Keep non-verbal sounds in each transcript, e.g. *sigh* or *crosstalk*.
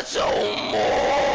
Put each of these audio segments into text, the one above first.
Metal Mind!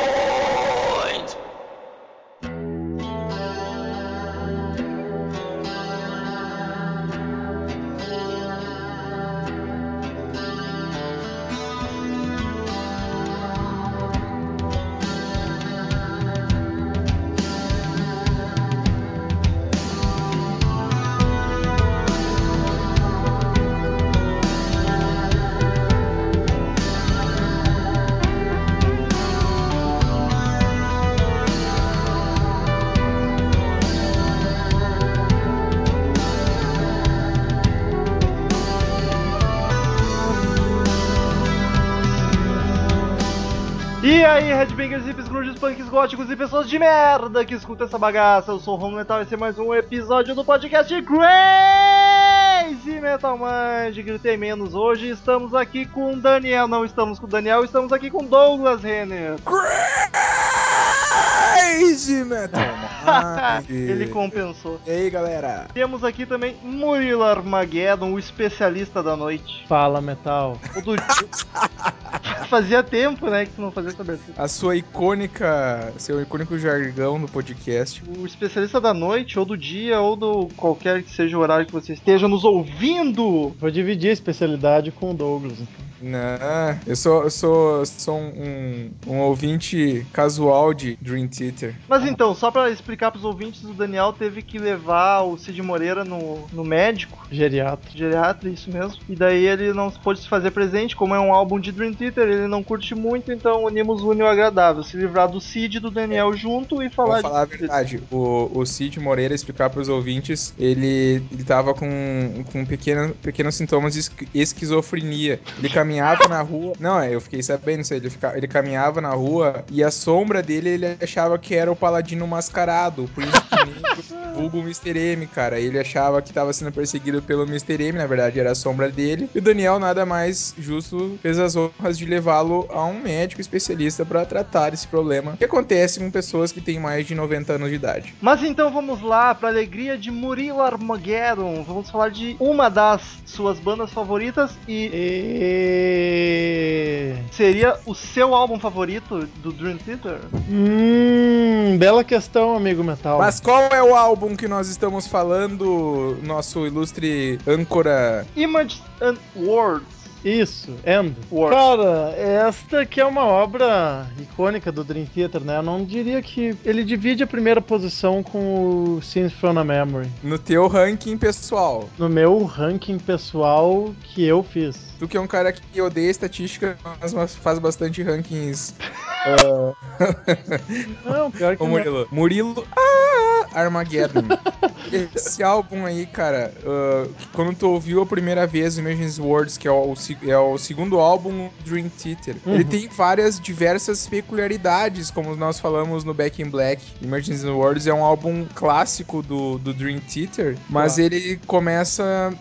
Góticos e pessoas de merda que escutam essa bagaça. Eu sou o Romulo Metal e esse é mais um episódio do podcast Crazy Metal Mind. Gritei menos hoje. Estamos aqui com o Daniel. Não estamos com o Daniel, estamos aqui com Douglas Renner. Crazy Metal *laughs* Mind. Ele compensou. E aí, galera? Temos aqui também Murilo Armageddon, o especialista da noite. Fala, Metal. O do... *laughs* Fazia tempo, né, que tu não fazia essa abertura. A sua icônica, seu icônico jargão no podcast. O especialista da noite, ou do dia, ou do qualquer que seja o horário que você esteja nos ouvindo. Vou dividir a especialidade com o Douglas. Não, eu sou, eu sou, sou um, um ouvinte casual de Dream Theater. Mas então, só pra explicar pros ouvintes, o Daniel teve que levar o Cid Moreira no, no médico, Geriatra. geriatra, isso mesmo. E daí ele não pôde se fazer presente, como é um álbum de Dream Theater, ele não curte muito, então unimos o único agradável. Se livrar do Cid e do Daniel junto e falar Vou falar a de verdade, o, o Cid Moreira, explicar pros ouvintes, ele, ele tava com, com pequeno, pequenos sintomas de esqui- esquizofrenia. Ele caminhava na rua. Não, é, eu fiquei sabendo isso. Ele, fica- ele caminhava na rua e a sombra dele ele achava que era o paladino mascarado, o príncipe *laughs* negro, vulgo Mr. M, cara. Ele achava que tava sendo perseguido pelo Mr. M, na verdade era a sombra dele. E o Daniel, nada mais justo, fez as honras de levá-lo a um médico especialista pra tratar esse problema que acontece com pessoas que têm mais de 90 anos de idade. Mas então vamos lá, pra alegria de Murilo Armageddon, vamos falar de uma das suas bandas favoritas e E... seria o seu álbum favorito do Dream Theater? Hum, bela questão, amigo Metal. Mas qual é o álbum que nós estamos falando, nosso ilustre âncora? Images and Words. Isso, End. Words. Cara, esta que é uma obra icônica do Dream Theater, né? Eu não diria que ele divide a primeira posição com o Scenes from a Memory. No teu ranking pessoal. No meu ranking pessoal que eu fiz. Tu que é um cara que odeia estatística, mas faz bastante rankings. *laughs* Não, pior que Ô não. Murilo. Murilo ah, Armageddon. Esse álbum aí, cara, ah, quando tu ouviu a primeira vez Imagines Words, que é o, é o segundo álbum Dream Theater, Uhum. ele tem várias diversas peculiaridades, como nós falamos no Back in Black. Imagines Words é um álbum clássico do, do Dream Theater, mas ele começa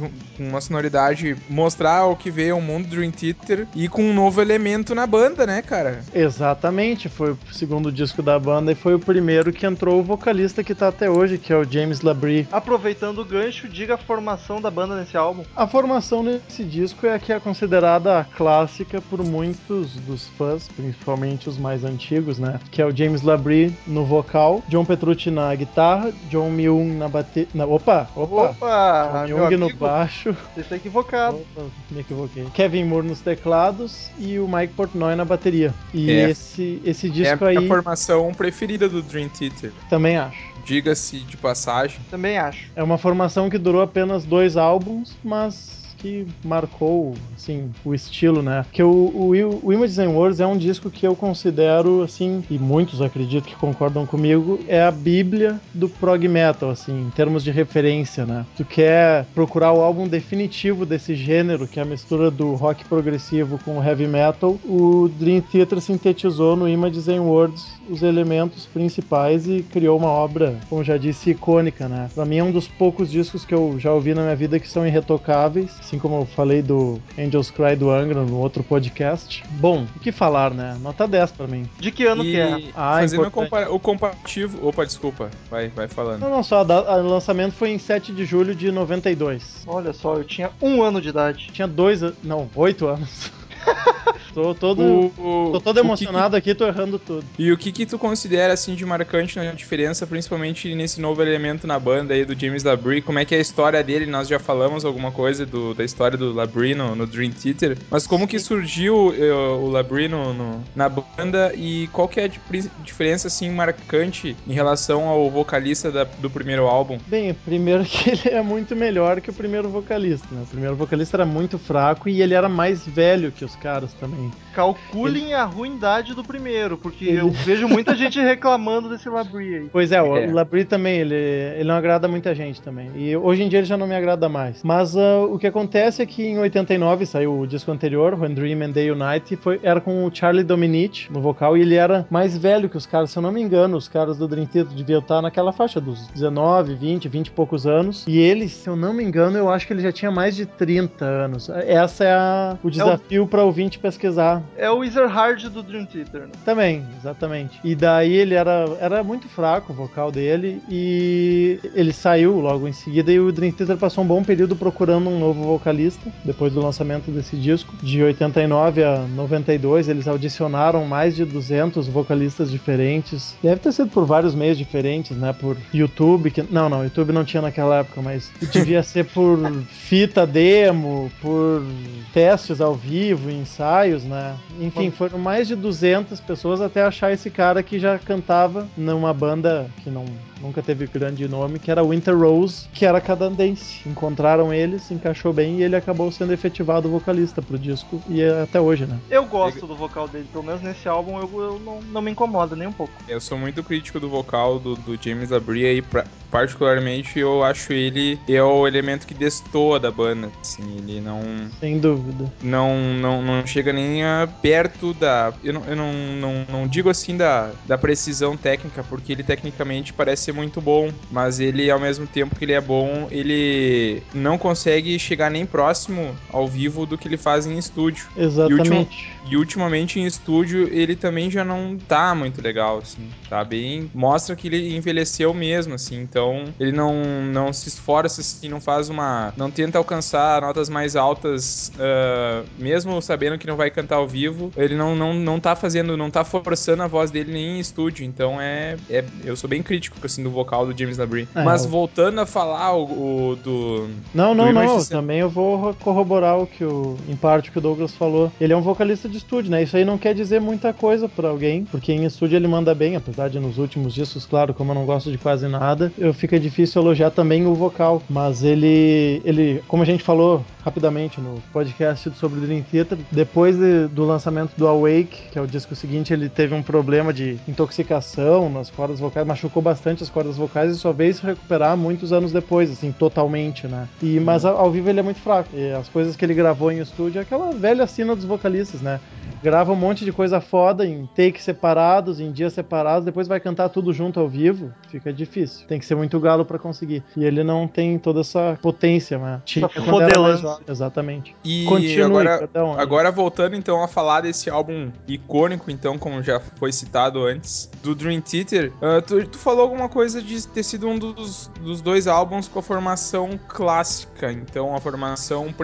um- com uma sonoridade mostrar o que veio ao mundo do Dream Theater e com um novo elemento na banda, né, cara? Exatamente, foi o segundo disco da banda e foi o primeiro que entrou vocalista que tá até hoje, que é o James Labrie. Aproveitando o gancho, diga a formação da banda nesse álbum. A formação nesse disco é a que é considerada a clássica por muitos dos fãs, principalmente os mais antigos, né? Que é o James Labrie no vocal, John Petrucci na guitarra, John Myung na bateria. Opa, opa! Opa! John Myung no baixo. Você está equivocado. Opa, me equivoquei. Kevin Moore nos teclados e o Mike Portnoy na bateria. E É. esse, esse É disco a minha aí formação preferida do Dream Theater. Também acho. Diga-se de passagem. Também acho. É uma formação que durou apenas dois álbuns, mas que marcou, assim, o estilo, né? Porque o, o, o Images and Words é um disco que eu considero, assim, e muitos acredito que concordam comigo, é a bíblia do prog metal, assim, em termos de referência, né? Tu quer procurar o álbum definitivo desse gênero, que é a mistura do rock progressivo com o heavy metal, o Dream Theater sintetizou no Images and Words os elementos principais e criou uma obra, como já disse, icônica, né? Pra mim é um dos poucos discos que eu já ouvi na minha vida que são irretocáveis, assim como eu falei do Angels Cry do Angra no outro podcast. Bom, o que falar, né? Nota 10 pra mim. De que ano e que é? Ah, fazendo compara- o comparativo. Opa, desculpa. Vai, vai falando. Não, não, só, o lançamento foi em 7 de julho de 92. Olha só, eu tinha um ano de idade. Tinha dois, não, oito anos. *laughs* Tô todo, O- o- tô todo o que emocionado aqui, tô errando tudo. e o que que tu considera, assim, de marcante na diferença, principalmente nesse novo elemento na banda aí do James Labrie? Como é que é a história dele? Nós já falamos alguma coisa do- da história do Labrie no, no Dream Theater, mas como que surgiu eh, o Labrie no, no- na banda e qual que é a di- diferença, assim, marcante em relação ao vocalista da- do primeiro álbum? Bem, primeiro *laughs* que ele é muito melhor que o primeiro vocalista, né? O primeiro vocalista era muito fraco e ele era mais velho que os caras também. Calculem a ruindade do primeiro, porque Ele- eu vejo muita gente reclamando desse Labrie aí. Pois é, o É. Labrie também, ele, ele não agrada muita gente também. E hoje em dia ele já não me agrada mais. Mas ah, o que acontece é que em 89 saiu o disco anterior, When Dream and Day Unite, e foi, era com o Charlie Dominici no vocal, e ele era mais velho que os caras, se eu não me engano, os caras do Dream Theater deviam estar naquela faixa dos 19, 20, 20 e poucos anos. E ele, se eu não me engano, eu acho que ele já tinha mais de 30 anos. Essa é a- o desafio para ouvinte pesquisar. É o Ezerhard do Dream Theater, né? Também, exatamente. E daí ele era, era muito fraco o vocal dele e ele saiu logo em seguida e o Dream Theater passou um bom período procurando um novo vocalista depois do lançamento desse disco. De 89 a 92 eles audicionaram mais de 200 vocalistas diferentes. Deve ter sido por vários meios diferentes, né? Por YouTube, que não, não, YouTube não tinha naquela época, mas devia ser por fita demo, por testes ao vivo, ensaios, né? Enfim, foram mais de 200 pessoas até achar esse cara que já cantava numa banda que não nunca teve grande nome, que era Winter Rose, que era canadense. Encontraram ele, se encaixou bem e ele acabou sendo efetivado vocalista pro disco e é até hoje, né? Eu gosto do vocal dele, pelo menos nesse álbum eu, eu não, não me incomoda nem um pouco. Eu sou muito crítico do vocal do, do James Labrie aí, pra- particularmente eu acho ele é o elemento que destoa da banda, assim, ele não Sem dúvida. não, não, não chega nem a perto da. Eu, não, eu não, não, não digo assim da, da precisão técnica, porque ele tecnicamente parece ser muito bom, mas ele, ao mesmo tempo que ele é bom, ele não consegue chegar nem próximo ao vivo do que ele faz em estúdio. Exatamente. E ultimamente em estúdio ele também já não tá muito legal, assim, tá bem. Mostra que ele envelheceu mesmo, assim, então ele não, não se esforça, assim, não faz uma. Não tenta alcançar notas mais altas, ah, mesmo sabendo que não vai cantar ao vivo, ele não, não, não tá fazendo, não tá forçando a voz dele nem em estúdio, então é. é eu sou bem crítico, assim, do vocal do James Labrie. É, Mas eu- voltando a falar o, o do. Não, Do não, não. Emergency- Também eu vou corroborar o que o, em parte o que o Douglas falou. Ele é um vocalista de estúdio, né? Isso aí não quer dizer muita coisa pra alguém, porque em estúdio ele manda bem, apesar de nos últimos discos, claro, como eu não gosto de quase nada, eu fica difícil elogiar também o vocal. Mas ele, ele, como a gente falou rapidamente no podcast sobre o Dream Theater, depois de- do lançamento do Awake, que é o disco seguinte, ele teve um problema de intoxicação nas cordas vocais, machucou bastante as cordas vocais e só veio se recuperar muitos anos depois, assim, totalmente, né? E, mas ao, ao vivo ele é muito fraco. E as coisas que ele gravou em estúdio é aquela velha cena dos vocalistas, né? Grava um monte de coisa foda em takes separados, em dias separados, depois vai cantar tudo junto ao vivo, fica difícil. Tem que ser muito galo pra conseguir. E ele não tem toda essa potência, né? Tinha fodelância. jovem. Exatamente. E Continue, agora, um. Agora voltando então a falar desse álbum icônico, então, como já foi citado antes, do Dream Theater, ah, tu, tu falou alguma coisa de ter sido um dos, dos dois álbuns com a formação clássica, então a formação,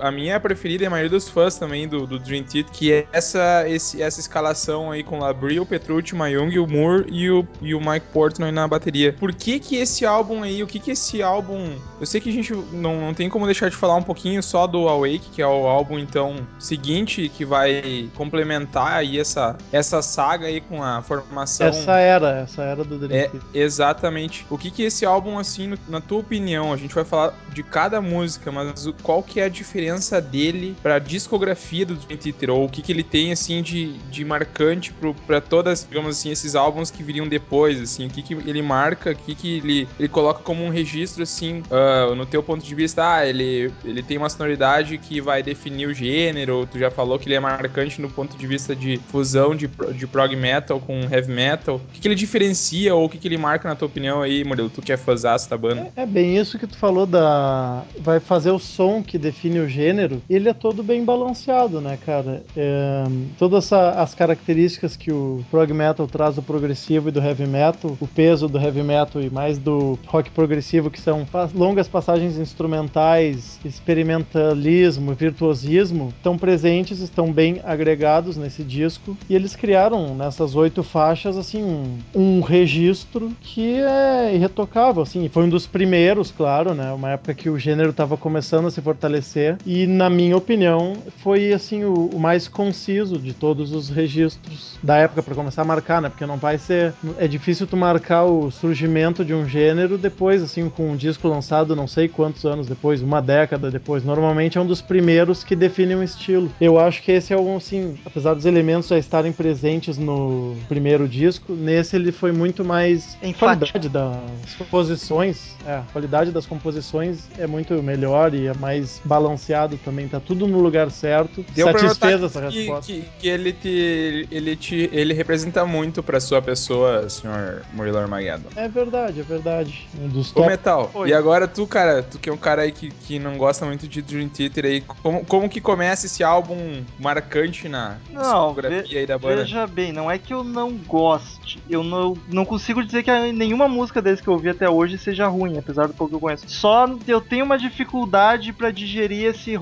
a minha preferida e a maioria dos fãs também do, do Dream Theater, que é essa, esse- essa escalação aí com o Labrie, o Petrucci, o Mayung, o Moore e o, e o Mike Portnoy na bateria. Por que que esse álbum aí, o que que esse álbum... Eu sei que a gente não, não tem como deixar de falar um pouquinho só do Awake, que é o álbum, então, seguinte, que vai complementar aí essa, essa saga aí com a formação... Essa era, essa era do Dream É, exatamente. O que que esse álbum, assim, no- na tua opinião, a gente vai falar de cada música, mas qual que é a diferença dele pra discografia do Dream Theater? Ou que que ele tem, assim, de, de marcante pro, pra todas, digamos assim, esses álbuns que viriam depois, assim? O que que ele marca, o que que ele, ele coloca como um registro, assim, ah, no teu ponto de vista, ah, ele, ele tem uma sonoridade que vai definir o gênero, tu já falou que ele é marcante no ponto de vista de fusão de, de prog metal com heavy metal. O que, que ele diferencia ou o que, que ele marca na tua opinião aí, Murilo? Tu que é fãzaço da banda. É bem isso que tu falou da. Vai fazer o som que define o gênero. Ele é todo bem balanceado, né, cara? É, É, todas as características que o prog metal traz do progressivo e do heavy metal, o peso do heavy metal e mais do rock progressivo, que são longas passagens instrumentais, experimentalismo, virtuosismo, estão presentes, estão bem agregados nesse disco. E eles criaram nessas oito faixas assim um, um registro que é irretocável, assim. Foi um dos primeiros, claro, né? Uma época que o gênero estava começando a se fortalecer e, na minha opinião, foi assim o, o mais conciso de todos os registros da época para começar a marcar, né? Porque não vai ser é difícil tu marcar o surgimento de um gênero depois, assim, com um disco lançado não sei quantos anos depois, uma década depois. Normalmente é um dos primeiros que define um estilo. Eu acho que esse é um, assim, apesar dos elementos já estarem presentes no primeiro disco, nesse ele foi muito mais Enfático. qualidade das composições, é, a qualidade das composições é muito melhor e é mais balanceado também, tá tudo no lugar certo. Deu Satisfez notar essa que, resposta. que, que ele te ele te ele representa muito pra sua pessoa, senhor Murilo Armageddon. É verdade, é verdade. Um dos Ô top Metal, Oi. e agora tu, cara, tu que é um cara aí que, que não gosta muito de Dream Theater aí, como, como que começa esse álbum marcante na Não, discografia aí da banda? Veja bem, não é que eu não goste. Eu não, não consigo dizer que nenhuma música deles que eu ouvi até hoje seja ruim, apesar do pouco que eu conheço. Só eu tenho uma dificuldade pra digerir esse,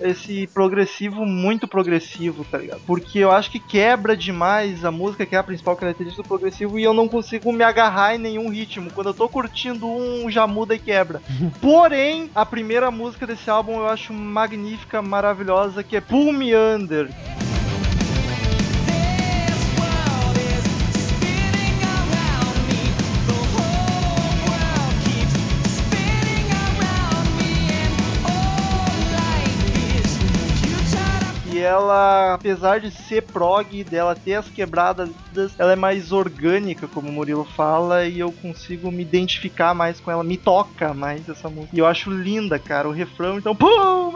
esse progressivo muito progressivo, tá ligado? Porque eu acho que quebra demais a música, que é a principal característica do progressivo, e eu não consigo me agarrar em nenhum ritmo. Quando eu tô curtindo um, já muda e quebra. *laughs* Porém, a primeira música desse álbum eu acho magnífica, maravilhosa, que é Pull Me Under. Ela, apesar de ser prog, dela ter as quebradas, ela é mais orgânica, como o Murilo fala, e eu consigo me identificar mais com ela, me toca mais essa música. E eu acho linda, cara, o refrão, então, pum,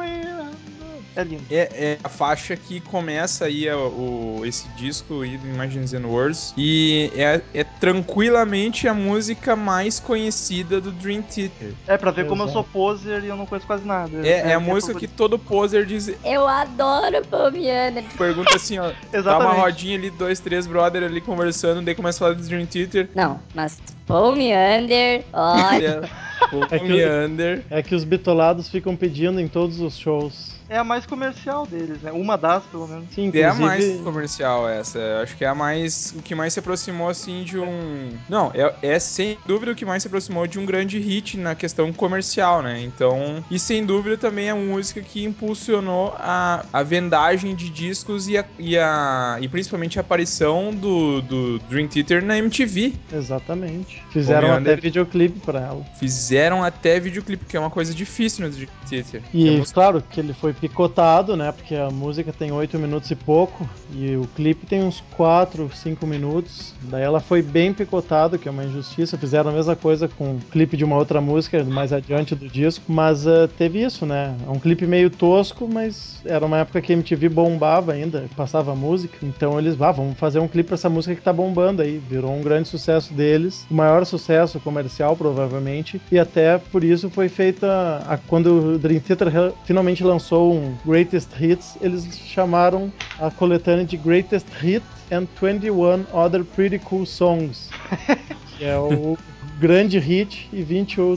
é lindo. É, é a faixa que começa aí o, o- esse disco aí do Imagines and Words. E é, é tranquilamente a música mais conhecida do Dream Theater. É pra ver como eu sou poser e eu não conheço quase nada. É, é a minha música que todo poser diz. Eu adoro Palmiana. *laughs* Pergunta assim, ó. *laughs* Tá uma rodinha ali, dois, três brother ali conversando, daí começa a falar do Dream Theater. Não, mas Paul Meander, olha. *laughs* O É que Meander. É que os bitolados ficam pedindo em todos os shows. É a mais comercial deles, né? Uma das, pelo menos. Sim, É a inclusive. mais comercial essa. Eu acho que é a mais. O que mais se aproximou assim de um. Não, é, é sem dúvida o que mais se aproximou de um grande hit na questão comercial, né? Então. E sem dúvida também a música que impulsionou a, a vendagem de discos e, a, e, a, e principalmente a aparição do, do Dream Theater na MTV. Exatamente. Fizeram até videoclipe pra ela. Fizeram até videoclipe, que é uma coisa difícil no Theater. E É música- claro que ele foi picotado, né? Porque a música tem 8 minutos e pouco. E o clipe tem uns 4, 5 minutos. Daí ela foi bem picotado, que é uma injustiça. Fizeram a mesma coisa com o clipe de uma outra música mais adiante do disco. Mas ah, teve isso, né? É um clipe meio tosco, mas era uma época que a MTV bombava ainda, passava música. Então eles, ah, vamos fazer um clipe pra essa música que tá bombando aí. Virou um grande sucesso deles. O maior sucesso comercial, provavelmente. E até por isso foi feita. a- quando o Dream Theater finalmente lançou um Greatest Hits, eles chamaram a coletânea de Greatest Hits and 21 Other Pretty Cool Songs. *laughs* que é o grande hit e 21,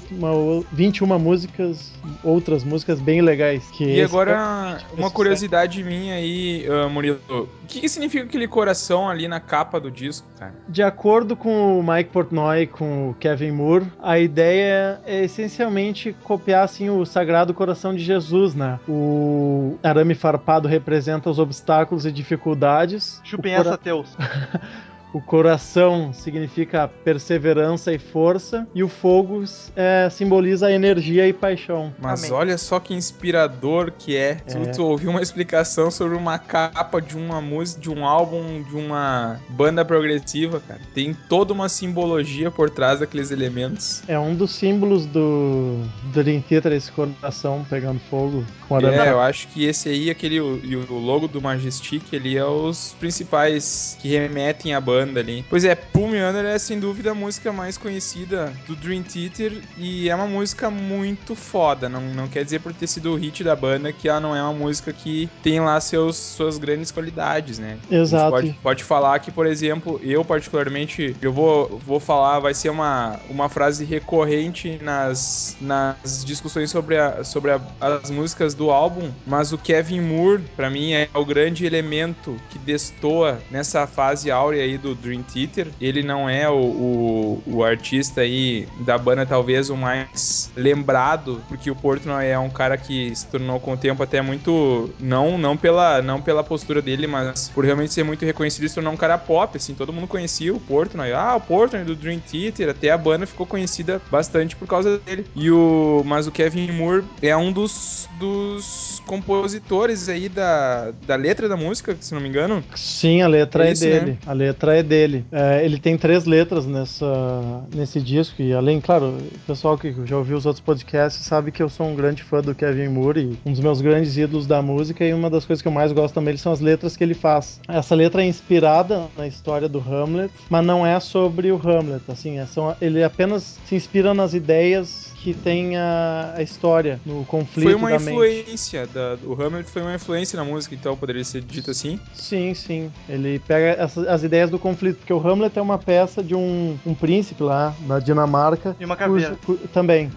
21 músicas, outras músicas bem legais. Que E é agora, uma curiosidade minha aí, ah, Murilo. O que, que significa aquele coração ali na capa do disco, cara? De acordo com o Mike Portnoy, com o Kevin Moore, a ideia é essencialmente copiar assim o Sagrado Coração de Jesus, né? O arame farpado representa os obstáculos e dificuldades. Chupem cora- essa, Teus. *laughs* o coração significa perseverança e força e o fogo é, simboliza a energia e paixão. Mas Amém. olha só que inspirador que é. Tu, É. tu ouviu uma explicação sobre uma capa de uma música, de um álbum, de uma banda progressiva, cara. Tem toda uma simbologia por trás daqueles elementos. É um dos símbolos do Dream Theater, esse coração pegando fogo com arame É, eu acho que esse aí, aquele o, e o logo do Majestic, ele é os principais que remetem à banda banda ali. Pois é, Pull Me Under é sem dúvida a música mais conhecida do Dream Theater e é uma música muito foda. Não, não quer dizer por ter sido o hit da banda que ela não é uma música que tem lá seus, suas grandes qualidades, né? Exato. Pode, pode falar que, por exemplo, eu particularmente, eu vou, vou falar, vai ser uma, uma frase recorrente nas, nas discussões sobre, a, sobre a- as músicas do álbum, mas o Kevin Moore, pra mim, é o grande elemento que destoa nessa fase áurea aí do Dream Theater. Ele não é o, o, o artista aí da banda, talvez o mais lembrado, porque o Portnoy é um cara que se tornou com o tempo até muito, não, não, pela, não pela postura dele, mas por realmente ser muito reconhecido e se tornou um cara pop, assim, todo mundo conhecia o Portnoy. Ah, o Portnoy do Dream Theater, até a banda ficou conhecida bastante por causa dele. E o, mas o Kevin Moore é um dos, dos compositores aí da, da letra da música, se não me engano. Sim, a letra É é, isso, dele. né? A letra é dele. É, ele tem três letras nessa, nesse disco, e além, claro, o pessoal que já ouviu os outros podcasts sabe que eu sou um grande fã do Kevin Moore e um dos meus grandes ídolos da música, e uma das coisas que eu mais gosto também são as letras que ele faz. Essa letra é inspirada na história do Hamlet, mas não é sobre o Hamlet, assim, é ele apenas se inspira nas ideias que tem a, a história, no conflito Foi uma da mente. influência, da, o Hamlet foi uma influência na música, então poderia ser dito assim. Sim, sim. Ele pega essas- as ideias do conflito, porque o Hamlet é uma peça de um, um príncipe lá na Dinamarca. E uma caveira. cujo- cu- também.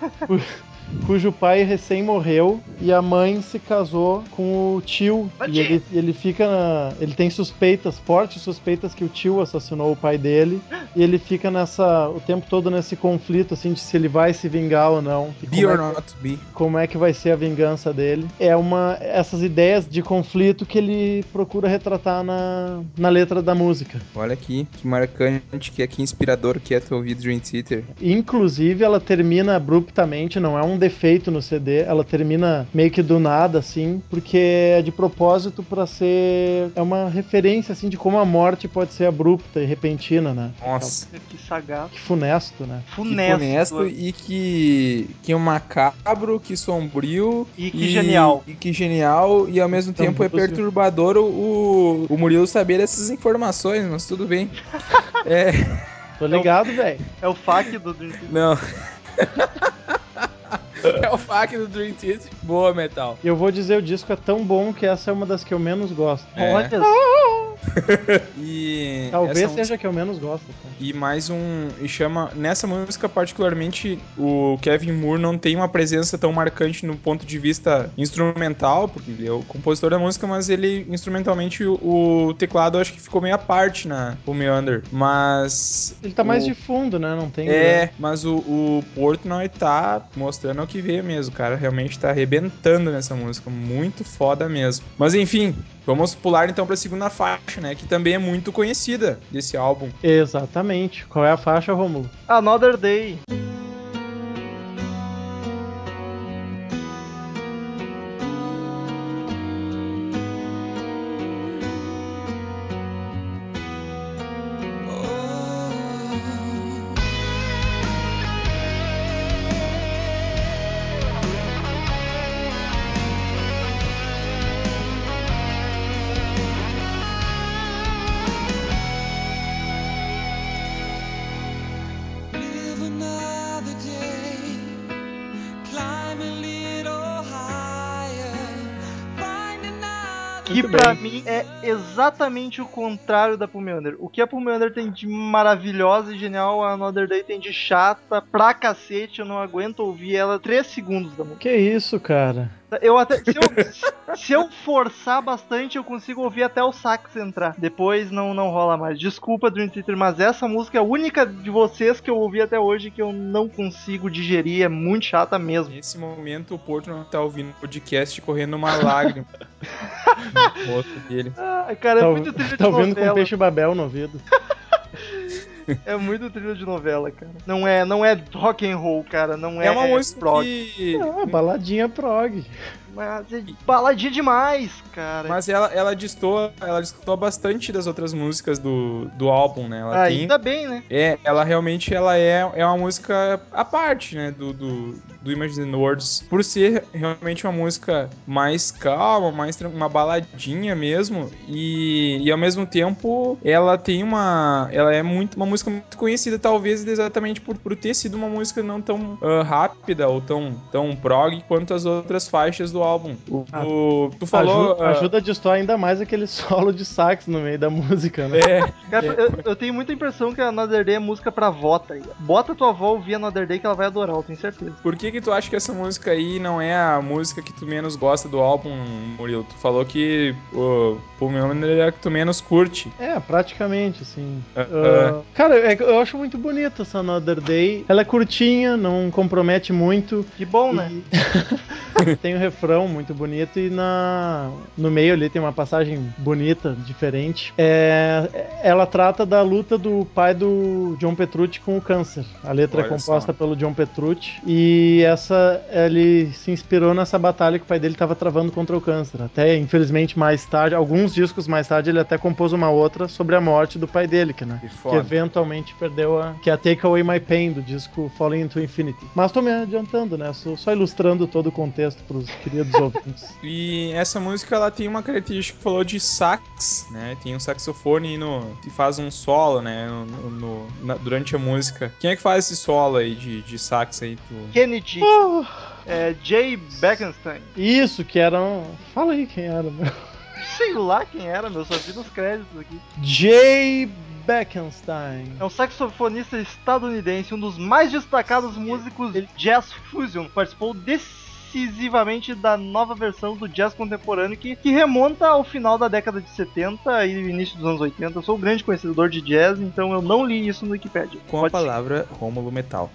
*laughs* Cu- cujo pai recém morreu e a mãe se casou com o tio. E ele, ele fica. na- ele tem suspeitas, fortes suspeitas que o tio assassinou o pai dele. E ele fica nessa. o tempo todo nesse conflito, assim, de se ele vai se vingar ou não. Be como or é que- not be. como é que vai ser a vingança dele. É uma essas ideias de conflito que ele procura retratar na, na letra da música. Olha aqui, que marcante, que, que inspirador que é tu ouvir Dream Theater. Inclusive, ela termina abruptamente, não é um defeito no CD, ela termina meio que do nada, assim, porque é de propósito pra ser. É uma referência, assim, de como a morte pode ser abrupta e repentina, né? Nossa. Que sagaz. Que funesto, né? Que Funesto. e que, que é macabro, que sombrio. E que genial. E que genial, e ao mesmo Então, tempo é perturbador o, o, o Murilo saber essas informações, mas tudo bem. *laughs* É, Tô ligado, velho. É o FAQ do Dream Theater. não. *laughs* *laughs* é o fac do Dream Theater. Boa, Metal. E eu vou dizer, o disco é tão bom que essa é uma das que eu menos gosto. É. Olha *laughs* E *laughs* Talvez seja a que eu menos gosto. cara. E mais um. E chama. Nessa música, particularmente, o Kevin Moore não tem uma presença tão marcante no ponto de vista instrumental, porque ele é o compositor da música, mas ele, instrumentalmente, o, o teclado acho que ficou meio à parte na o Meander. Mas. Ele tá mais o- de fundo, né? Não tem. É, mas o, o Portnoy tá mostrando que veio mesmo, cara. Realmente tá arrebentando nessa música. Muito foda mesmo. Mas enfim, vamos pular então pra segunda faixa, né? Que também é muito conhecida desse álbum. Exatamente. Qual é a faixa, Romulo? Another Day. Bem. mim é exatamente o contrário da Pulmeander. O que a Pulmeander tem de maravilhosa e genial, a Another Day tem de chata pra cacete. Eu não aguento ouvir ela 3 segundos da música. Que isso, cara? Eu até. Se eu, se eu forçar bastante, eu consigo ouvir até o sax entrar. Depois não, não rola mais. Desculpa, Dream Theater, mas essa música é a única de vocês que eu ouvi até hoje que eu não consigo digerir. É muito chata mesmo. Nesse momento, o Porto não tá ouvindo o podcast correndo uma lágrima *laughs* no rosto dele. Ah, cara, é tá muito trilha de tá ouvindo com peixe babel no ouvido. *laughs* É muito trilha de novela, cara. Não é, não é rock and roll, cara. Não é, É uma música prog. que... Ah, baladinha prog. Mas é baladinha demais, cara. Mas ela, ela distou, ela distou bastante das outras músicas do, do álbum, né? Ela tem, Ainda bem, né? é, ela realmente ela é, é uma música à parte, né, do, do, do Imagine Words. Por ser realmente uma música mais calma, mais uma baladinha mesmo, e, e ao mesmo tempo ela tem uma. Ela é muito uma música muito conhecida, talvez exatamente por, por ter sido uma música não tão ah, rápida ou tão, tão prog quanto as outras faixas do álbum. O, Ah, o- tu falou. Aju- ah, ajuda a destoar ainda mais aquele *laughs* solo de sax no meio da música, né? é, Cara, eu, eu tenho muita impressão que a Another Day é música pra avó, tá? Bota tua avó ouvir Another Day que ela vai adorar, eu tenho certeza. Por que que tu acha que essa música aí não é a música que tu menos gosta do álbum, Murilo? Tu falou que o Paul Miller é a que tu menos curte. É, praticamente, assim. Ah, Ah, cara, é eu acho muito bonita essa Another Day. Ela é curtinha, não compromete muito. Que bom, né? E *laughs* tem um refrão muito bonito e na no meio ali tem uma passagem bonita, diferente. É, ela trata da luta do pai do John Petrucci com o câncer. A letra é Olha composta só. pelo John Petrucci e essa ele se inspirou nessa batalha que o pai dele estava travando contra o câncer. Até infelizmente mais tarde, alguns discos mais tarde ele até compôs uma outra sobre a morte do pai dele, que né? Que que eventualmente perdeu a. que é a Take Away My Pain do disco Falling into Infinity. Mas tô me adiantando, né? Só, só ilustrando todo o contexto pros queridos ouvintes. *laughs* E essa música ela tem uma característica que falou de sax, né? Tem um saxofone no, que faz um solo, né? No, no- na- durante a música. Quem é que faz esse solo aí de, de sax aí? Tu... Kennedy, Oh, é, Jay Beckenstein. isso que era um. Fala aí quem era, meu. Sei lá quem era, meu, só vi nos créditos aqui. Jay Beckenstein. É um saxofonista estadunidense, um dos mais destacados músicos de jazz fusion. Participou decisivamente da nova versão do jazz contemporâneo que, que remonta ao final da década de 70 e início dos anos 80. Eu sou um grande conhecedor de jazz, então eu não li isso no Wikipedia. Com a Pode ser. palavra Rômulo Metal.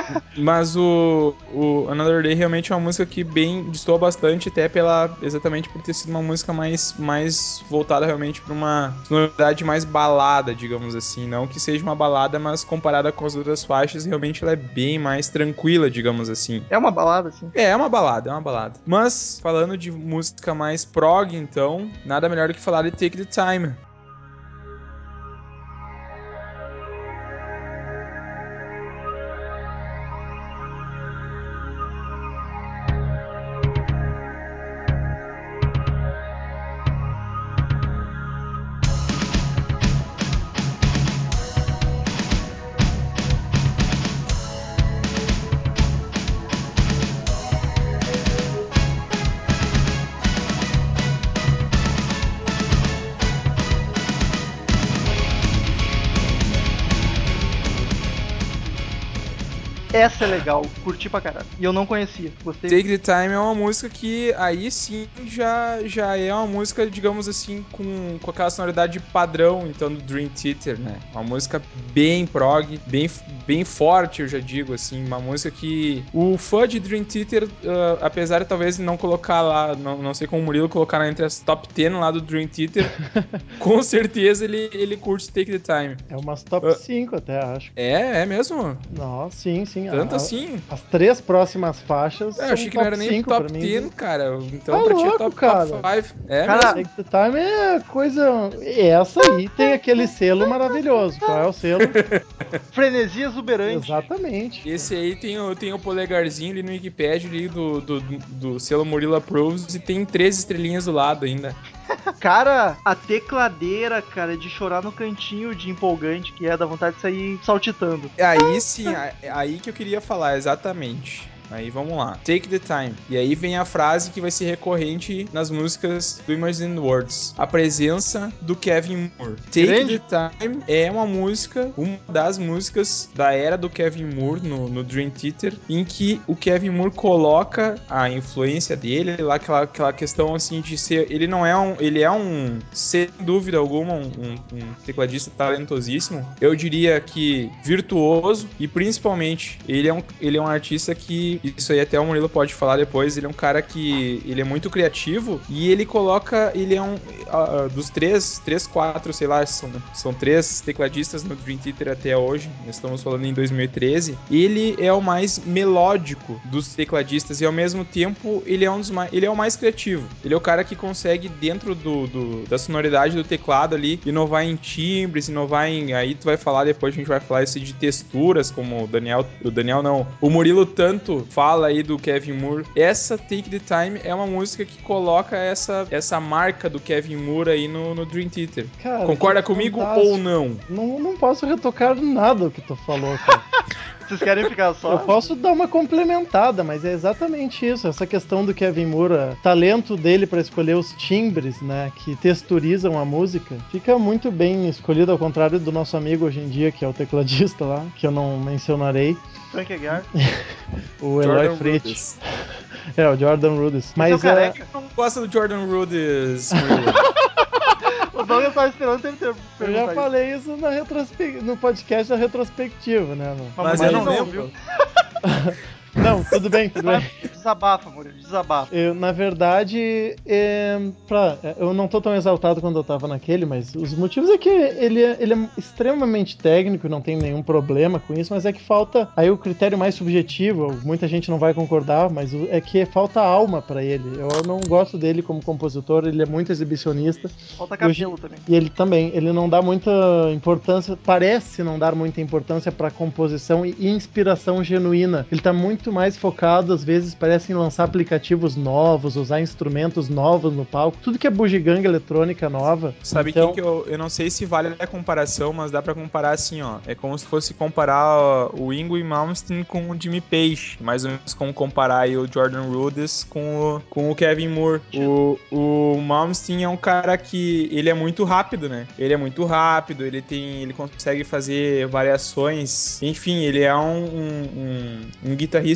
*laughs* Mas o, o Another Day realmente é uma música que bem destoa bastante, até pela exatamente por ter sido uma música mais, mais voltada realmente para uma sonoridade mais balada, digamos assim. Não que seja uma balada, mas comparada com as outras faixas, realmente ela é bem mais tranquila, digamos assim. É uma balada, assim. É, é uma balada, é uma balada. Mas, falando de música mais prog, então, nada melhor do que falar de Take the Time. Essa é legal, curti pra caralho. E eu não conhecia, gostei. Take the Time é uma música que aí sim já, já é uma música, digamos assim, com, com aquela sonoridade padrão, então, do Dream Theater, né? Uma música bem prog, bem, bem forte, eu já digo, assim. Uma música que o fã de Dream Theater, ah, apesar de talvez não colocar lá, não, não sei como o Murilo colocar entre as top 10 lá do Dream Theater, *laughs* com certeza ele, ele curte Take the Time. É umas top Ah. 5 até, acho. É, é mesmo? Nossa, sim, sim. Tanto A- assim? As três próximas faixas. É, eu achei que não era nem 5 top pra mim. 10, cara. Então Tá pra ti é louco, top, cara. top 5. É Cara, mesmo? Take the Time é coisa. Essa aí tem aquele selo maravilhoso. Qual é o selo? *laughs* Frenesi exuberante. Exatamente. Esse aí tem o, tem o polegarzinho ali no Wikipedia ali do, do, do, do selo Murilo e tem três estrelinhas do lado ainda. *laughs* Cara, a tecladeira, cara, é de chorar no cantinho de empolgante que é, dá vontade de sair saltitando. Aí sim, aí que eu queria falar, exatamente. Aí vamos lá. Take the time. E aí vem a frase que vai ser recorrente nas músicas do Imagine Words. A presença do Kevin Moore. Take Grande. the time é uma música, uma das músicas da era do Kevin Moore no, no Dream Theater, em que o Kevin Moore coloca a influência dele, lá aquela, aquela questão assim de ser. Ele não é um. Ele é um, sem dúvida alguma, um, um- um tecladista talentosíssimo. Eu diria que virtuoso e principalmente ele é um, ele é um artista que isso aí até o Murilo pode falar depois, ele é um cara que ele é muito criativo e ele coloca, ele é um uh, dos três, três, quatro, sei lá, são, são três tecladistas no Dream Theater até hoje, estamos falando em 2013, ele é o mais melódico dos tecladistas e ao mesmo tempo ele é um dos mais, ele é o mais criativo. Ele é o cara que consegue dentro do, do da sonoridade do teclado ali inovar em timbres, inovar em, aí tu vai falar depois a gente vai falar isso de texturas, como o Daniel, o Daniel não, o Murilo tanto fala aí do Kevin Moore. Essa Take the Time é uma música que coloca essa, essa marca do Kevin Moore aí no, no Dream Theater. Cara, Concorda comigo fantástico. ou não? Não, não posso retocar nada o que tu falou, cara. *laughs* Vocês querem ficar só? Eu posso dar uma complementada, mas é exatamente isso. Essa questão do Kevin Moore, o talento dele pra escolher os timbres, né, que texturizam a música, fica muito bem escolhido, ao contrário do nosso amigo hoje em dia, que é o tecladista lá, que eu não mencionarei, Frank Aguiar. *laughs* o Eloy Jordan Fritz. Rudess. *laughs* É, o Jordan Rudess. Mas Mas é é, careca. Não gosta do Jordan Rudess, *laughs* Douglas tava esperando eu já falei isso na retrospe... no podcast da retrospectiva, né? mano? Mas Mas eu ele não não lembro. *laughs* Não, tudo bem, tudo bem. Desabafa, Murilo, desabafa. Eu, na verdade, é, pra, eu não tô tão exaltado quando eu tava naquele, mas os motivos é que ele é, ele é extremamente técnico, não tem nenhum problema com isso, mas é que falta aí o critério mais subjetivo, muita gente não vai concordar, mas é que falta alma pra ele. Eu não gosto dele como compositor, ele é muito exibicionista Falta cabelo também. e ele também, ele não dá muita importância, parece não dar muita importância pra composição e inspiração genuína. Ele tá muito mais focado, às vezes parece em lançar aplicativos novos, usar instrumentos novos no palco, tudo que é bugiganga eletrônica nova. Sabe Então- que eu, eu não sei se vale a comparação, mas dá pra comparar assim, ó. É como se fosse comparar ó, o Ingo e Malmsteen com o Jimmy Page, mais ou menos como comparar aí o Jordan Rudess com o, com o Kevin Moore. O, o Malmsteen é um cara que ele é muito rápido, né? Ele é muito rápido, ele tem, ele consegue fazer variações. Enfim, ele é um, um, um- um guitarrista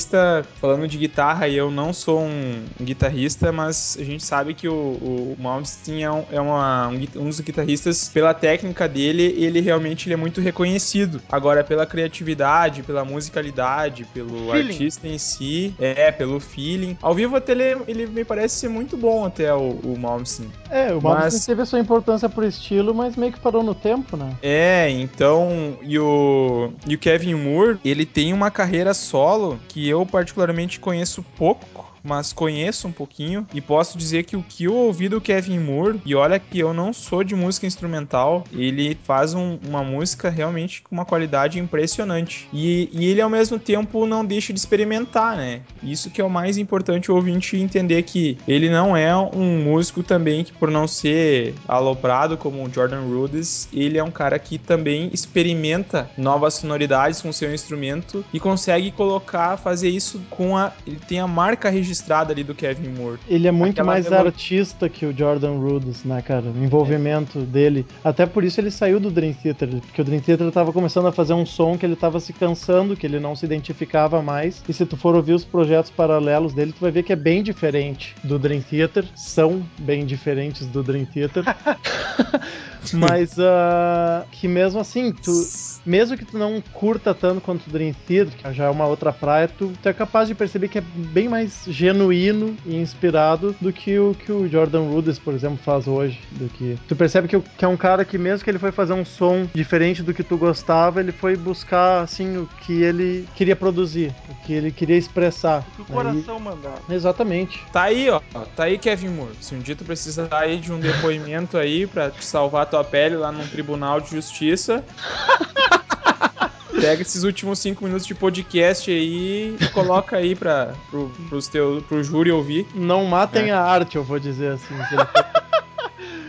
falando de guitarra e eu não sou um guitarrista, mas a gente sabe que o, o Malmsteen é, um, é uma- um, um dos guitarristas, pela técnica dele, ele realmente ele é muito reconhecido. Agora, pela criatividade, pela musicalidade, pelo artista em si, é, pelo feeling. Ao vivo até ele, ele me parece ser muito bom até o, o Malmsteen. É, o Mas- Malmsteen teve a sua importância pro estilo, mas meio que parou no tempo, né? É, então, e o, e o Kevin Moore, ele tem uma carreira solo que eu particularmente conheço pouco. Mas conheço um pouquinho e posso dizer que o que eu ouvi do Kevin Moore, e olha que eu não sou de música instrumental, ele faz um- uma música realmente com uma qualidade impressionante. E, e ele ao mesmo tempo não deixa de experimentar, né? Isso que é o mais importante o ouvinte entender que ele não é um músico também que por não ser aloprado como o Jordan Rudess, ele é um cara que também experimenta novas sonoridades com seu instrumento e consegue colocar, fazer isso com a ele tem a marca registrada ali do Kevin Moore. Ele é muito Aquela mais melo- artista que o Jordan Rudess, né, cara? O envolvimento dele. Até por isso ele saiu do Dream Theater, porque o Dream Theater tava começando a fazer um som que ele tava se cansando, que ele não se identificava mais. E se tu for ouvir os projetos paralelos dele, tu vai ver que é bem diferente do Dream Theater. São bem diferentes do Dream Theater. *laughs* *laughs* Mas ah, que mesmo assim, tu, mesmo que tu não curta tanto quanto o Dream Theater, que já é uma outra praia, tu, tu é capaz de perceber que é bem mais genuíno e inspirado do que o que o Jordan Rudess, por exemplo, faz hoje. Do que tu percebe que, que é um cara que mesmo que ele foi fazer um som diferente do que tu gostava, ele foi buscar assim o que ele queria produzir, o que ele queria expressar. O que o coração mandar. E- Exatamente. Tá aí, ó. Tá aí, Kevin Moore. Se um dia tu precisar aí de um depoimento aí pra te salvar tua pele lá num tribunal de justiça. *laughs* Pega esses últimos cinco minutos de podcast aí e coloca aí pra, pro, pros teu, pro júri ouvir. Não matem É. a arte, eu vou dizer assim.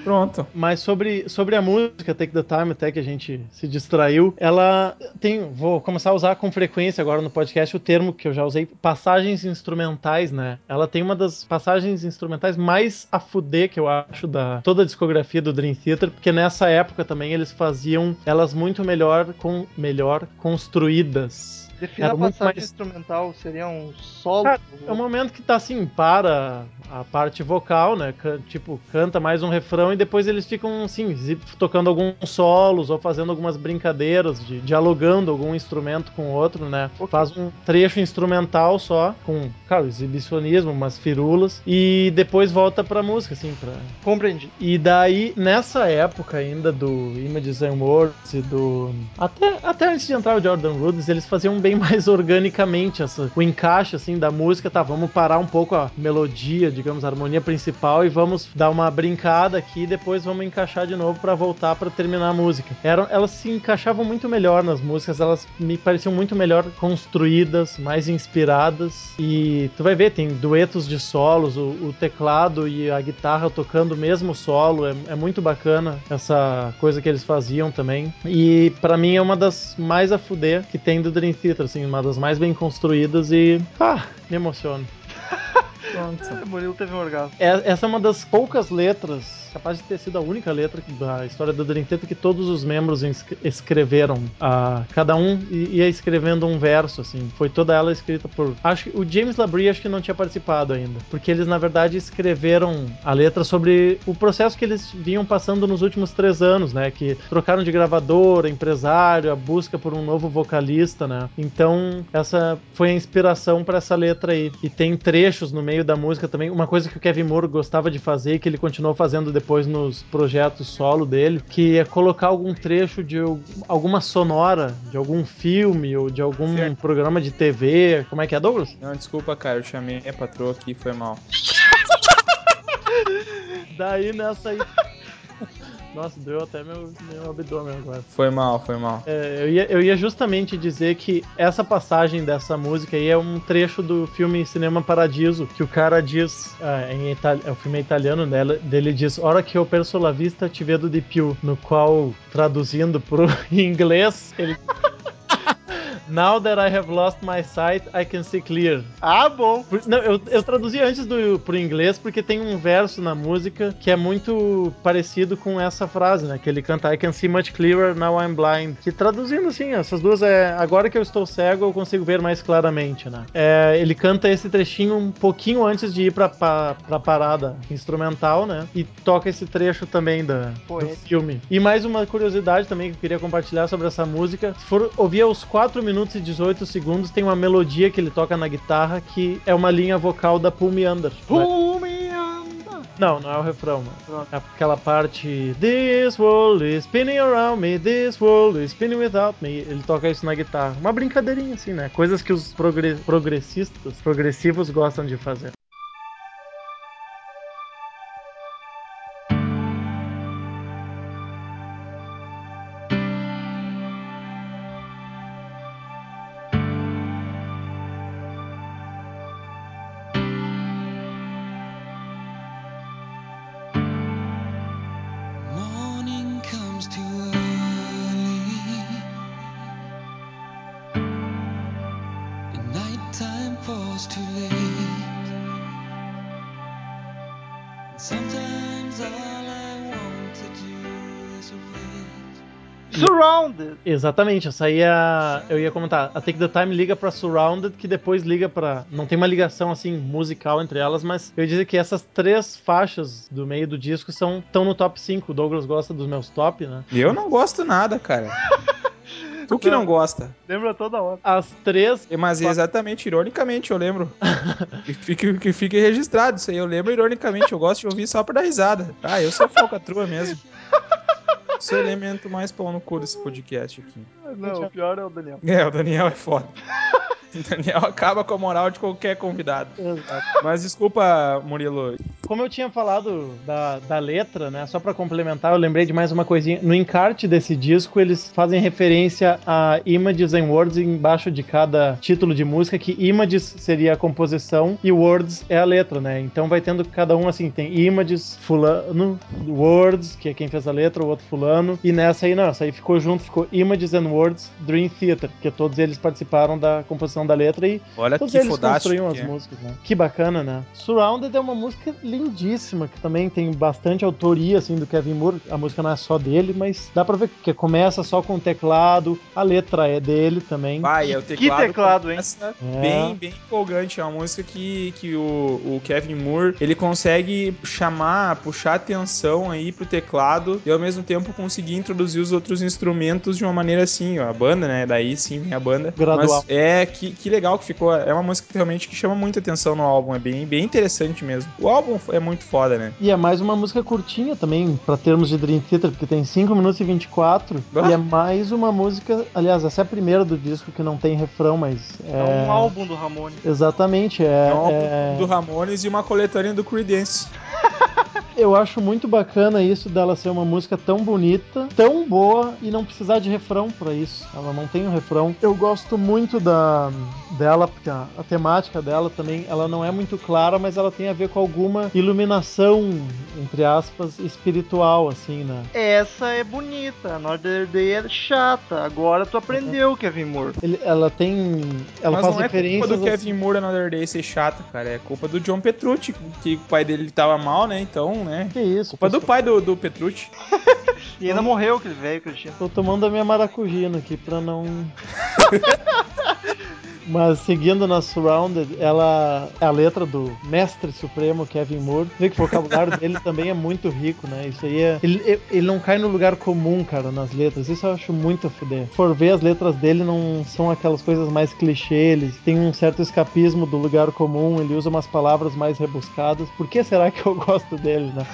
Pronto. Mas sobre, sobre a música Take the Time, até que a gente se distraiu, ela tem. Vou começar a usar com frequência agora no podcast o termo que eu já usei, passagens instrumentais, né? Ela tem uma das passagens instrumentais mais a fuder que eu acho da toda a discografia do Dream Theater, porque nessa época também eles faziam elas muito melhor, com, melhor construídas. Defina Era a passagem mais- instrumental, seria um solo. Cara, É um momento que tá assim, para a parte vocal, né? Tipo, canta mais um refrão e depois eles ficam assim, tocando alguns solos ou fazendo algumas brincadeiras, de, dialogando algum instrumento com o outro, né? Ok. Faz um trecho instrumental só, com, cara, exibicionismo, umas firulas, e depois volta pra música, assim, pra, Compreendi. e daí, nessa época ainda do Images and Words e do. Até, até antes de entrar o Jordan Rudess, eles faziam bem mais organicamente essa, o encaixe assim da música. Tá, vamos parar um pouco a melodia, digamos, a harmonia principal e vamos dar uma brincada aqui e depois vamos encaixar de novo pra voltar pra terminar a música. Eram, elas se encaixavam muito melhor nas músicas, elas me pareciam muito melhor construídas, mais inspiradas. E tu vai ver, tem duetos de solos, o, o teclado e a guitarra tocando o mesmo solo, é, é muito bacana essa coisa que eles faziam também. E pra mim é uma das mais a fuder que tem do Dream Theater, assim, uma das mais bem construídas e. Ah, me emociono. Pronto. É, Murilo teve um orgasmo. É- essa é uma das poucas letras, capaz de ter sido a única letra que- da história do Dream Theater que todos os membros escreveram. ah, cada um ia escrevendo um verso, assim. Foi toda ela escrita por. Acho que o James Labrie acho que não tinha participado ainda. Porque eles, na verdade, escreveram a letra sobre o processo que eles vinham passando nos últimos três anos, né? Que trocaram de gravadora, empresário, a busca por um novo vocalista, né? Então, essa foi a inspiração para essa letra aí. E tem trechos no meio da música também. Uma coisa que o Kevin Moore gostava de fazer, e que ele continuou fazendo depois nos projetos solo dele, que é colocar algum trecho de al- alguma sonora, de algum filme ou de algum Certo. programa de TV. Como é que é, Douglas? Não, desculpa, cara, eu chamei a patroa aqui, foi mal. *laughs* Daí nessa aí. Nossa, doeu até meu, meu abdômen agora. Foi mal, foi mal. É, eu, ia, eu ia justamente dizer que essa passagem dessa música aí é um trecho do filme Cinema Paradiso, que o cara diz, ah, em itali- é o filme italiano, né, dele diz, Ora que eu perso la vista te vedo di più, no qual, traduzindo pro *laughs* inglês, ele... Now that I have lost my sight, I can see clear. Ah, bom. Por- Não, eu, eu traduzi antes do pro inglês porque tem um verso na música que é muito parecido com essa frase, né? Que ele canta I can see much clearer now I'm blind. Que traduzindo assim, essas duas é agora que eu estou cego eu consigo ver mais claramente, né? É, ele canta esse trechinho um pouquinho antes de ir pra, pra, pra parada instrumental, né? E toca esse trecho também da, do filme. E mais uma curiosidade também que eu queria compartilhar sobre essa música. Se for ouvir aos 4 minutos e 18 segundos, tem uma melodia que ele toca na guitarra que é uma linha vocal da Me Under. né? Under. Não, não é o refrão. É aquela parte This world is spinning around me, this world is spinning without me. Ele toca isso na guitarra. Uma brincadeirinha assim, né? Coisas que os progre- progressistas, progressivos gostam de fazer. Exatamente, essa aí é a, eu ia comentar. A Take the Time liga pra Surrounded, que depois liga pra. Não tem uma ligação assim musical entre elas, mas eu ia dizer que essas três faixas do meio do disco são estão no top 5. O Douglas gosta dos meus top, né? Eu não gosto nada, cara. *laughs* Tu que não gosta. Lembra toda hora. As três. Mas exatamente, ironicamente, eu lembro. *laughs* que, fique, que fique registrado isso aí. Eu lembro ironicamente, eu gosto de ouvir só pra dar risada. Ah, eu sou falcatrua mesmo. *laughs* Sou o elemento mais pau no cu desse podcast aqui. Não, o pior é o Daniel. É, o Daniel é foda. *laughs* *laughs* Daniel acaba com a moral de qualquer convidado. Mas desculpa, Murilo. Como eu tinha falado da, da letra, né? Só pra complementar, eu lembrei de mais uma coisinha. No encarte desse disco, eles fazem referência a Images and Words embaixo de cada título de música, que Images seria a composição e Words é a letra, né? Então vai tendo cada um assim, tem Images, fulano, Words, que é quem fez a letra, o outro fulano, e nessa aí não, essa aí ficou junto, ficou Images and Words Dream Theater, que todos eles participaram da composição interpretação da letra e Olha todos que eles construíam as que é. músicas, né? Que bacana, né? Surrounded é uma música lindíssima, que também tem bastante autoria, assim, do Kevin Moore. A música não é só dele, mas dá pra ver que começa só com o teclado, a letra é dele também. Vai, é o teclado. teclado, hein? É. Bem, bem empolgante. É uma música que, que o, o Kevin Moore ele consegue chamar, puxar atenção aí pro teclado e ao mesmo tempo conseguir introduzir os outros instrumentos de uma maneira assim, ó. A banda, né? Daí sim a banda. Gradual. Mas é que, que legal que ficou. É uma música que realmente que chama muita atenção no álbum. É bem, bem interessante mesmo. O álbum é muito foda, né? E é mais uma música curtinha também, pra termos de Dream Theater, porque tem 5 minutos e 24. Ah. E é mais uma música. Aliás, essa é a primeira do disco que não tem refrão, mas. É É, um álbum do Ramone. Exatamente, é. É um álbum é- do Ramones e uma coletânea do Creedence. *laughs* Eu acho muito bacana isso dela ser uma música tão bonita, tão boa e não precisar de refrão pra isso. Ela não tem um refrão. Eu gosto muito da dela, porque a, a temática dela também, ela não é muito clara, mas ela tem a ver com alguma iluminação, entre aspas, espiritual, assim, né? Essa é bonita, a Northern Day é chata. Agora tu aprendeu, Kevin Moore. Ele- ela tem. Ela Mas faz não é referências. culpa do Kevin Moore Another Day ser chata, cara. É culpa do John Petrucci, que o pai dele tava mal, né? Então, né? Que isso? Culpa do pai do, do Petrucci. *laughs* E ainda morreu aquele velho Cristina. Tô tomando a minha maracujina aqui pra não. *laughs* Mas seguindo na Surrounded, ela é a letra do mestre supremo Kevin Moore. Vê que o vocabulário *laughs* dele também é muito rico, né? Isso aí é. Ele, ele não cai no lugar comum, cara, nas letras. Isso eu acho muito a fuder. For ver, as letras dele não são aquelas coisas mais clichê. Ele tem um certo escapismo do lugar comum. Ele usa umas palavras mais rebuscadas. Por que será que eu *laughs* gosto dele, né?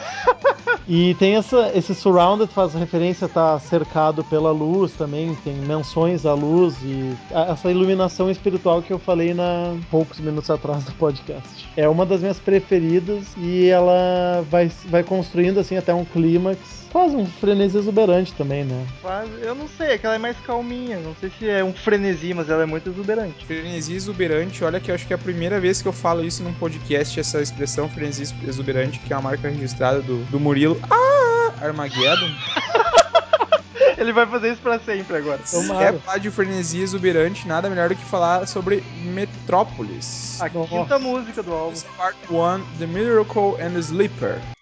E tem essa, esse surrounded faz referência a estar cercado pela luz também, tem menções à luz e a- essa iluminação espiritual que eu falei na poucos minutos atrás do podcast. É uma das minhas preferidas e ela vai, vai construindo assim até um clímax, quase um frenesi exuberante também, né? Quase, eu não sei, é que ela é mais calminha. Não sei se é um frenesi, mas ela é muito exuberante. Frenesi exuberante, olha que eu acho que é a primeira vez que eu falo isso num podcast, essa expressão frenesi exuberante, que é a marca registrada do, do Murilo. Ah! Armageddon. *laughs* Ele vai fazer isso pra sempre agora. É Tomara. falar de frenesi exuberante, nada melhor do que falar sobre Metrópolis. A Nossa. quinta música do álbum. Part 1, The Miracle and the Sleeper.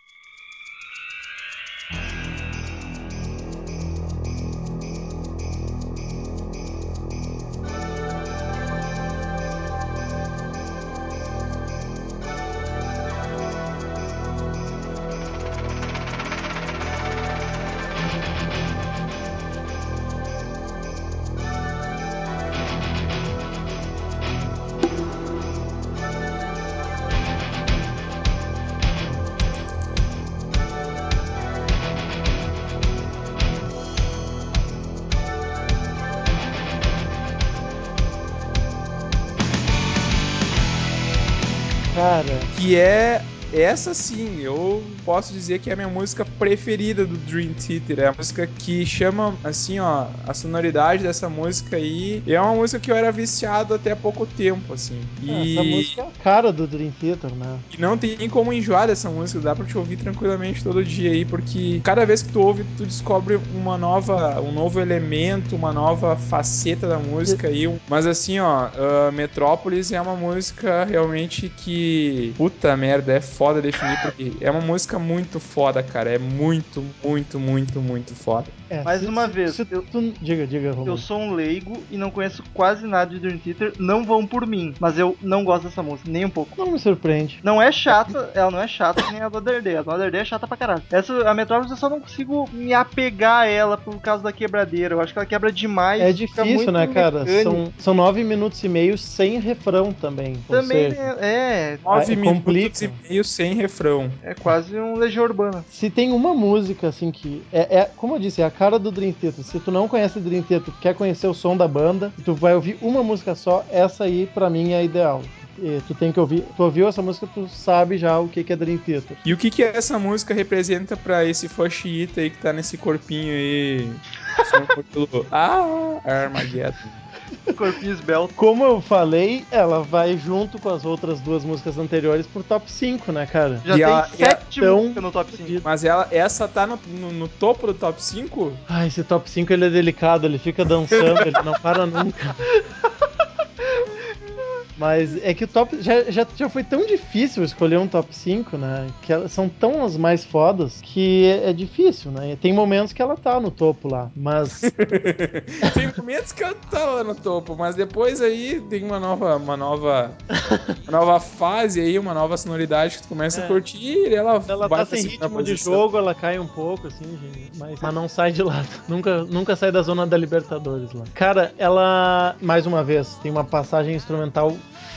Essa sim, eu posso dizer que é a minha música preferida do Dream Theater. É a música que chama, assim, ó, a sonoridade dessa música aí. E é uma música que eu era viciado até há pouco tempo, assim. E, essa música é a cara do Dream Theater, né? e não tem como enjoar dessa música, dá pra te ouvir tranquilamente todo dia aí, porque cada vez que tu ouve, tu descobre uma nova, um novo elemento, uma nova faceta da música aí. Mas assim, ó, ah, Metrópolis é uma música realmente que. Puta merda, é foda definir, porque é uma música muito foda, cara. É muito, muito, muito, muito foda. É, Mais se- uma vez, se eu- tu- Diga, diga, Romulo. Eu sou um leigo e não conheço quase nada de Dream Theater. Não vão por mim, mas eu não gosto dessa música, nem um pouco. Não me surpreende. Não é chata, ela não é chata nem a do Day. A do Day é chata pra caralho. Essa, a Metrópolis eu só não consigo me apegar a ela por causa da quebradeira. Eu acho que ela quebra demais. É fica difícil, muito né, cara? mecânico. São, são nove minutos e meio sem refrão também. ou Também seja, é, é, Nove é, minutos complica. e meio sem refrão. é quase um Legião Urbana. Se tem uma música, assim, que. É, é- como eu disse, é a cara do Dream Theater. Se tu não conhece Dream Theater, quer conhecer o som da banda, e tu vai ouvir uma música só, essa aí, pra mim, é a ideal. E tu tem que ouvir. Tu ouviu essa música, tu sabe já o que, que é Dream Theater. E o que que essa música representa pra esse Foshita aí que tá nesse corpinho aí? Pelo- *laughs* ah, Armageddon. Corpinho esbelto. Como eu falei, ela vai junto com as outras duas músicas anteriores pro top 5, né, cara? Já E tem a- e sete tão- no top 5. Mas ela, essa tá no, no, no topo do top 5? Ah, esse top 5 ele é delicado, ele fica dançando, ele não para nunca. *laughs* Mas é que o top. Já, já, já foi tão difícil escolher um top 5, né? Que elas são tão as mais fodas que é, é difícil, né? Tem momentos que ela tá no topo lá, mas. *laughs* tem momentos que ela tá lá no topo, mas depois aí tem uma nova, uma nova, uma nova fase aí, uma nova sonoridade que tu começa É. a curtir e ela, Ela tá sem ritmo de jogo, ela cai um pouco, assim, gente, mas, mas não sai de lado. *laughs* Nunca, nunca sai da zona da Libertadores lá. Cara, ela, mais uma vez, tem uma passagem instrumental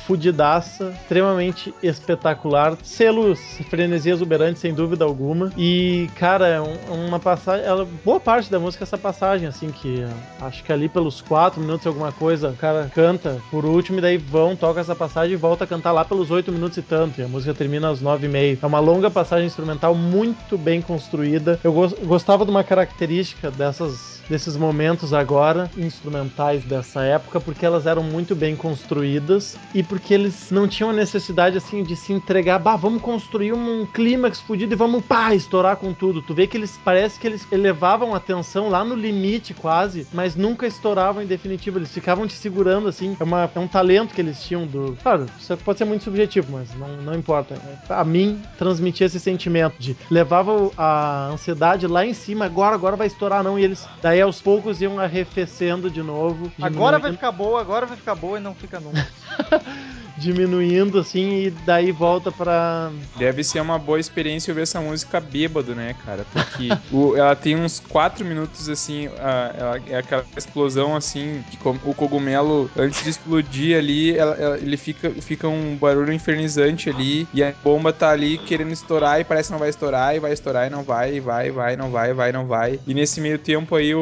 fudidaça, extremamente espetacular. Selos frenesia exuberante, sem dúvida alguma. E, cara, é um- uma passagem. Ela, boa parte da música é essa passagem, assim, que ah, acho que ali pelos 4 minutos alguma coisa, o cara canta por último, e daí vão, toca essa passagem e volta a cantar lá pelos 8 minutos e tanto. E a música termina às 9 e meia. É uma longa passagem instrumental muito bem construída. Eu gos- gostava de uma característica dessas desses momentos agora instrumentais dessa época porque elas eram muito bem construídas e porque eles não tinham a necessidade assim de se entregar, bah, vamos construir um clímax fudido e vamos pá, estourar com tudo. Tu vê que eles parece que eles elevavam a tensão lá no limite quase, mas nunca estouravam em definitivo, eles ficavam te segurando assim. É, uma, é um talento que eles tinham do, claro, isso pode ser muito subjetivo, mas não, não importa. A mim transmitia esse sentimento de levava a ansiedade lá em cima, agora agora vai estourar não e eles daí aos poucos iam arrefecendo de novo. Agora vai ficar boa, agora vai ficar boa e não fica nunca. *laughs* diminuindo assim e daí volta pra Deve ser uma boa experiência ouvir essa música bêbado, né, cara? Porque *laughs* o- ela tem uns 4 minutos, assim, ela- é aquela explosão, assim, que o cogumelo, antes de explodir ali, ela- ela- ele fica, fica um barulho infernizante ali, e a bomba tá ali querendo estourar e parece que não vai estourar, e vai estourar e não vai, e vai, vai, não vai, vai, não vai. E nesse meio tempo aí o,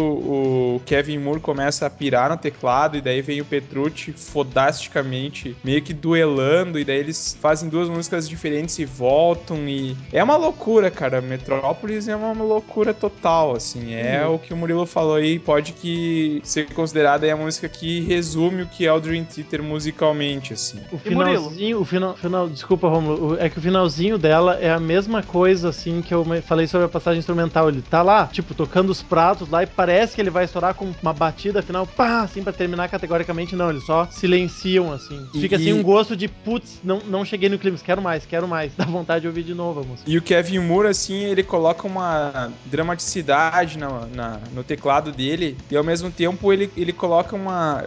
o Kevin Moore começa a pirar no teclado, e daí vem o Petrucci fodasticamente, meio que duelando, e daí eles fazem duas músicas diferentes e voltam, e é uma loucura, cara. Metrópolis é uma loucura total, assim. É o que o Murilo falou aí, pode que ser considerada aí a música que resume o que é o Dream Theater musicalmente, assim. o finalzinho, o final, final, desculpa, Romulo, é que o finalzinho dela é a mesma coisa assim que eu me- falei sobre a passagem instrumental. Ele tá lá, tipo, tocando os pratos lá e parece que ele vai estourar com uma batida final, pá, assim pra terminar categoricamente não, eles só silenciam assim. E- Fica assim e- um gosto de putz, não, não cheguei no clima, quero mais, quero mais. *laughs* Dá vontade de ouvir de novo a música. E o Kevin Moore, assim, ele coloca uma dramaticidade na, na- no teclado dele, e ao mesmo tempo ele, ele coloca uma.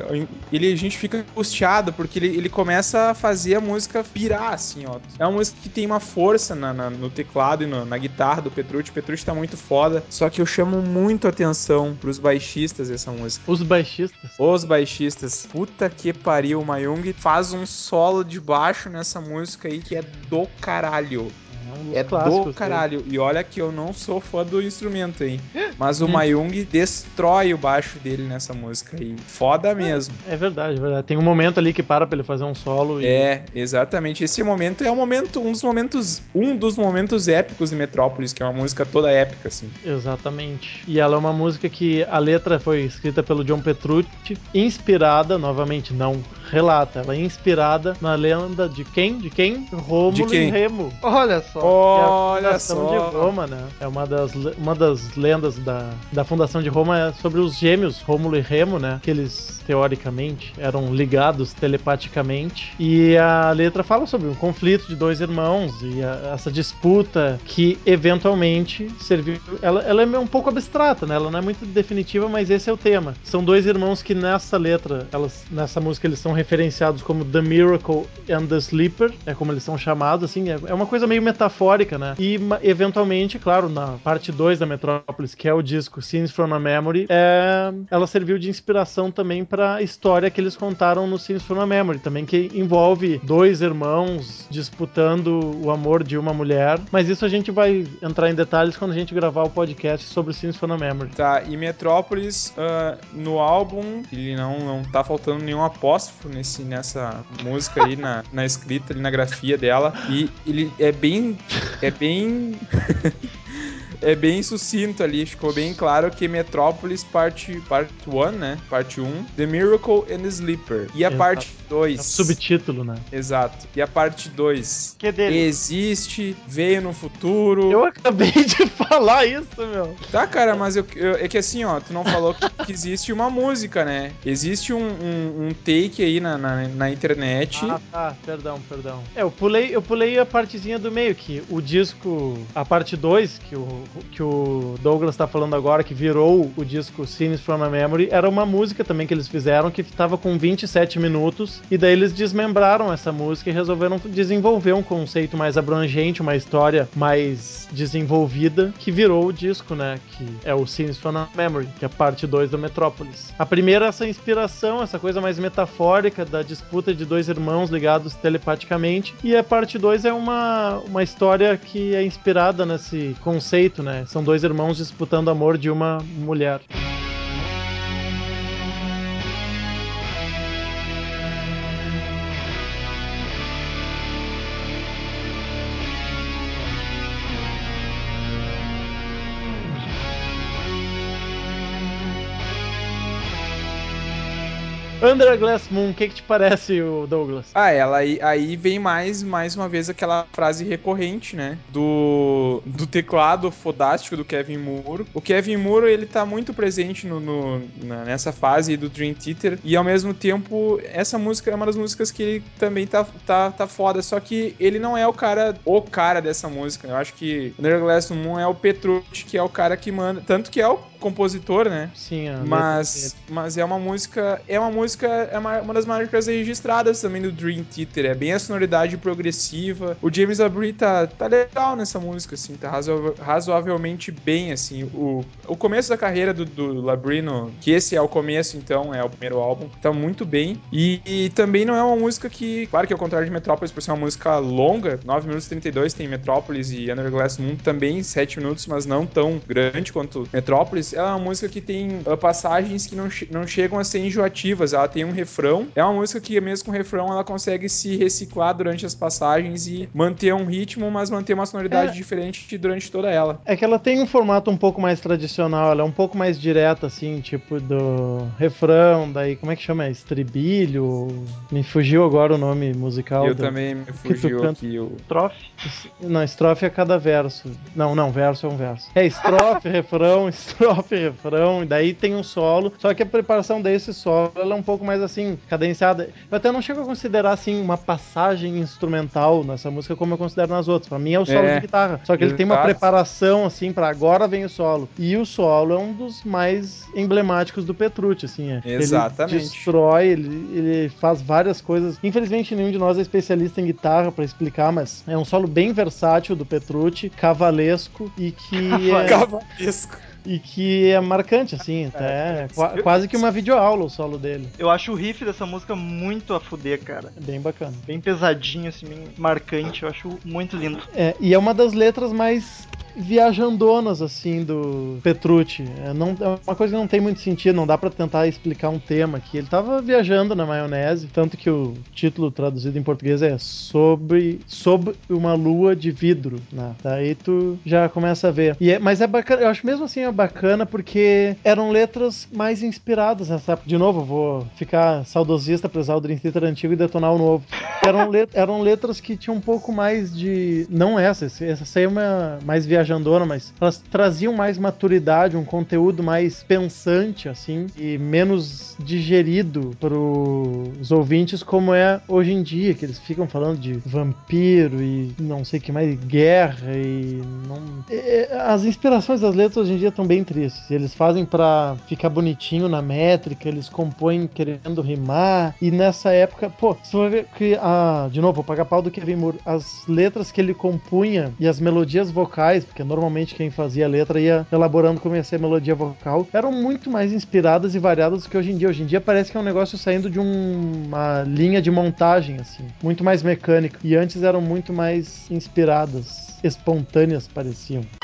Ele, a gente fica angustiado, porque ele, ele começa a fazer a música pirar, assim, ó. É uma música que tem uma força na- na- no teclado e no- na guitarra do Petrucci. O Petrucci tá muito foda, só que eu chamo muito atenção pros baixistas dessa música. Os baixistas. Os baixistas, puta que pariu, o Mayung faz um solo de baixo nessa música aí que é do caralho. É um É do caralho. E olha que eu não sou fã do instrumento, hein? *laughs* Mas o Hum. Mayung destrói o baixo dele nessa música aí. Foda mesmo. É verdade, é verdade. Tem um momento ali que para pra ele fazer um solo e É, exatamente. Esse momento é um momento, um dos momentos, um dos momentos épicos de Metrópolis, que é uma música toda épica, assim. Exatamente. E ela é uma música que a letra foi escrita pelo John Petrucci, inspirada, novamente, não relata, ela é inspirada na lenda de quem? De quem? Rômulo De quem? e Remo. Olha só. que é a Olha fundação de só. Roma, né? É uma das, uma das lendas da, da fundação de Roma é sobre os gêmeos Rômulo e Remo, né? Que eles, teoricamente, eram ligados telepaticamente. E a letra fala sobre um conflito de dois irmãos e a- essa disputa que, eventualmente, serviu... Ela, ela é um pouco abstrata, né? Ela não é muito definitiva, mas esse é o tema. São dois irmãos que nessa letra, elas, nessa música, eles são referenciados como The Miracle and the Sleeper, é como eles são chamados, assim, é, é uma coisa meio metafórica, né? E eventualmente, claro, na parte 2 da Metrópolis, que é o disco Scenes from a Memory, é, ela serviu de inspiração também para a história que eles contaram no Scenes from a Memory, também que envolve dois irmãos disputando o amor de uma mulher, mas isso a gente vai entrar em detalhes quando a gente gravar o podcast sobre o Scenes from a Memory. Tá, e Metrópolis, ah, no álbum, ele não, não tá faltando nenhum apóstrofo nesse, nessa música aí, na, na escrita ali, na grafia dela. E ele é bem. É bem. *laughs* é bem sucinto ali, ficou bem claro que Metrópolis parte parte 1, né? Parte 1, The Miracle and the Sleeper. E a Exato. parte É um 2. subtítulo, né? Exato. E a parte 2. Que é dele. Existe, veio no futuro. Eu acabei de *laughs* falar isso, meu. Tá, cara, mas eu, eu- é que assim, ó, tu não falou que, que existe uma música, né? Existe um, um- um take aí na, na, na internet. Ah, tá, perdão, perdão. É, eu pulei, eu pulei a partezinha do meio, que o disco, a parte 2, que o, que o Douglas tá falando agora, que virou o disco Scenes from a Memory, era uma música também que eles fizeram, que tava com 27 minutos, e daí eles desmembraram essa música e resolveram desenvolver um conceito mais abrangente, uma história mais desenvolvida, que virou o disco, né, que é o Scenes from a Memory, que é a parte 2 do Metrópolis. A primeira essa inspiração, essa coisa mais metafórica da disputa de dois irmãos ligados telepaticamente, e a parte 2 é uma, uma história que é inspirada nesse conceito, né? São dois irmãos disputando amor de uma mulher. Under a Glass Moon, o que, que te parece, o Douglas? Ah, ela aí, aí vem mais, mais uma vez aquela frase recorrente, né? Do, do teclado fodástico do Kevin Moore. O Kevin Moore, ele tá muito presente no, no- na- nessa fase do Dream Theater. E ao mesmo tempo, essa música é uma das músicas que ele também tá, tá, tá foda. Só que ele não é o cara, o cara dessa música. Eu acho que Under Glass Moon é o Petrucci, que é o cara que manda. Tanto que é o compositor, né? Sim, letra Mas, mas é uma música. É uma música. É uma, uma das marcas registradas também do Dream Theater. É bem a sonoridade progressiva. O James Labrie tá, tá legal nessa música, assim, tá razoável- razoavelmente bem, assim. O, o começo da carreira do, do Labrie, no- que esse é o começo, então, é o primeiro álbum, tá muito bem. E, e também não é uma música que, claro que ao contrário de Metrópolis, por ser uma música longa, 9 minutos e 32 tem Metrópolis e Under Glass Moon também 7 minutos, mas não tão grande quanto Metrópolis. Ela é uma música que tem ah, passagens que não, não chegam a ser enjoativas. Ela tem um refrão. É uma música que, mesmo com refrão, ela consegue se reciclar durante as passagens e manter um ritmo, mas manter uma sonoridade É. diferente durante toda ela. É que ela tem um formato um pouco mais tradicional, ela é um pouco mais direta, assim, tipo do refrão, daí como é que chama? Estribilho? Me fugiu agora o nome musical. eu do- também me fugiu aqui. O... Trofe. Não, estrofe é cada verso. Não, não, verso é um verso. É estrofe, *laughs* refrão, estrofe, refrão, e daí tem um solo. Só que a preparação desse solo ela é um pouco mais assim, cadenciada. Eu até não chego a considerar assim uma passagem instrumental nessa música como eu considero nas outras. Pra mim é o solo É, de guitarra. Só que ele tem uma preparação assim pra agora vem o solo. E o solo é um dos mais emblemáticos do Petrucci, assim. É. Exatamente. Ele destrói, ele, ele faz várias coisas. Infelizmente nenhum de nós é especialista em guitarra pra explicar, mas é um solo bem versátil do Petrucci, cavalesco e que *laughs* é, Cavalesco. E que é marcante assim, até qua- quase que uma videoaula o solo dele. Eu acho o riff dessa música muito a fuder, cara. É bem bacana. Bem pesadinho, assim, bem marcante. Eu acho muito lindo. É, e é uma das letras mais viajandonas, assim, do Petrucci. É, não, é uma coisa que não tem muito sentido, não dá pra tentar explicar um tema aqui. Ele tava viajando na maionese, tanto que o título traduzido em português é Sobre, Sob uma Lua de Vidro, né? Daí tu já começa a ver. E é- mas é bacana, eu acho mesmo assim é bacana porque eram letras mais inspiradas nessa época. De novo, vou ficar saudosista pra usar o Dream Theater antigo e detonar o novo. Eram, let- eram letras que tinham um pouco mais de. Não essa, essa aí é uma mais viajandona, mas elas traziam mais maturidade, um conteúdo mais pensante, assim, e menos digerido pros ouvintes, como é hoje em dia, que eles ficam falando de vampiro e não sei que mais, guerra e. Não... As inspirações das letras hoje em dia estão bem tristes. Eles fazem pra ficar bonitinho na métrica, eles compõem querendo rimar, e nessa época, pô, você vai ver que, ah, de novo, vou pagar pau do Kevin Moore, as letras que ele compunha e as melodias vocais, porque normalmente quem fazia a letra ia elaborando como ia ser a melodia vocal, eram muito mais inspiradas e variadas do que hoje em dia. Hoje em dia parece que é um negócio saindo de um- uma linha de montagem, assim, muito mais mecânico. E antes eram muito mais inspiradas, espontâneas pareciam.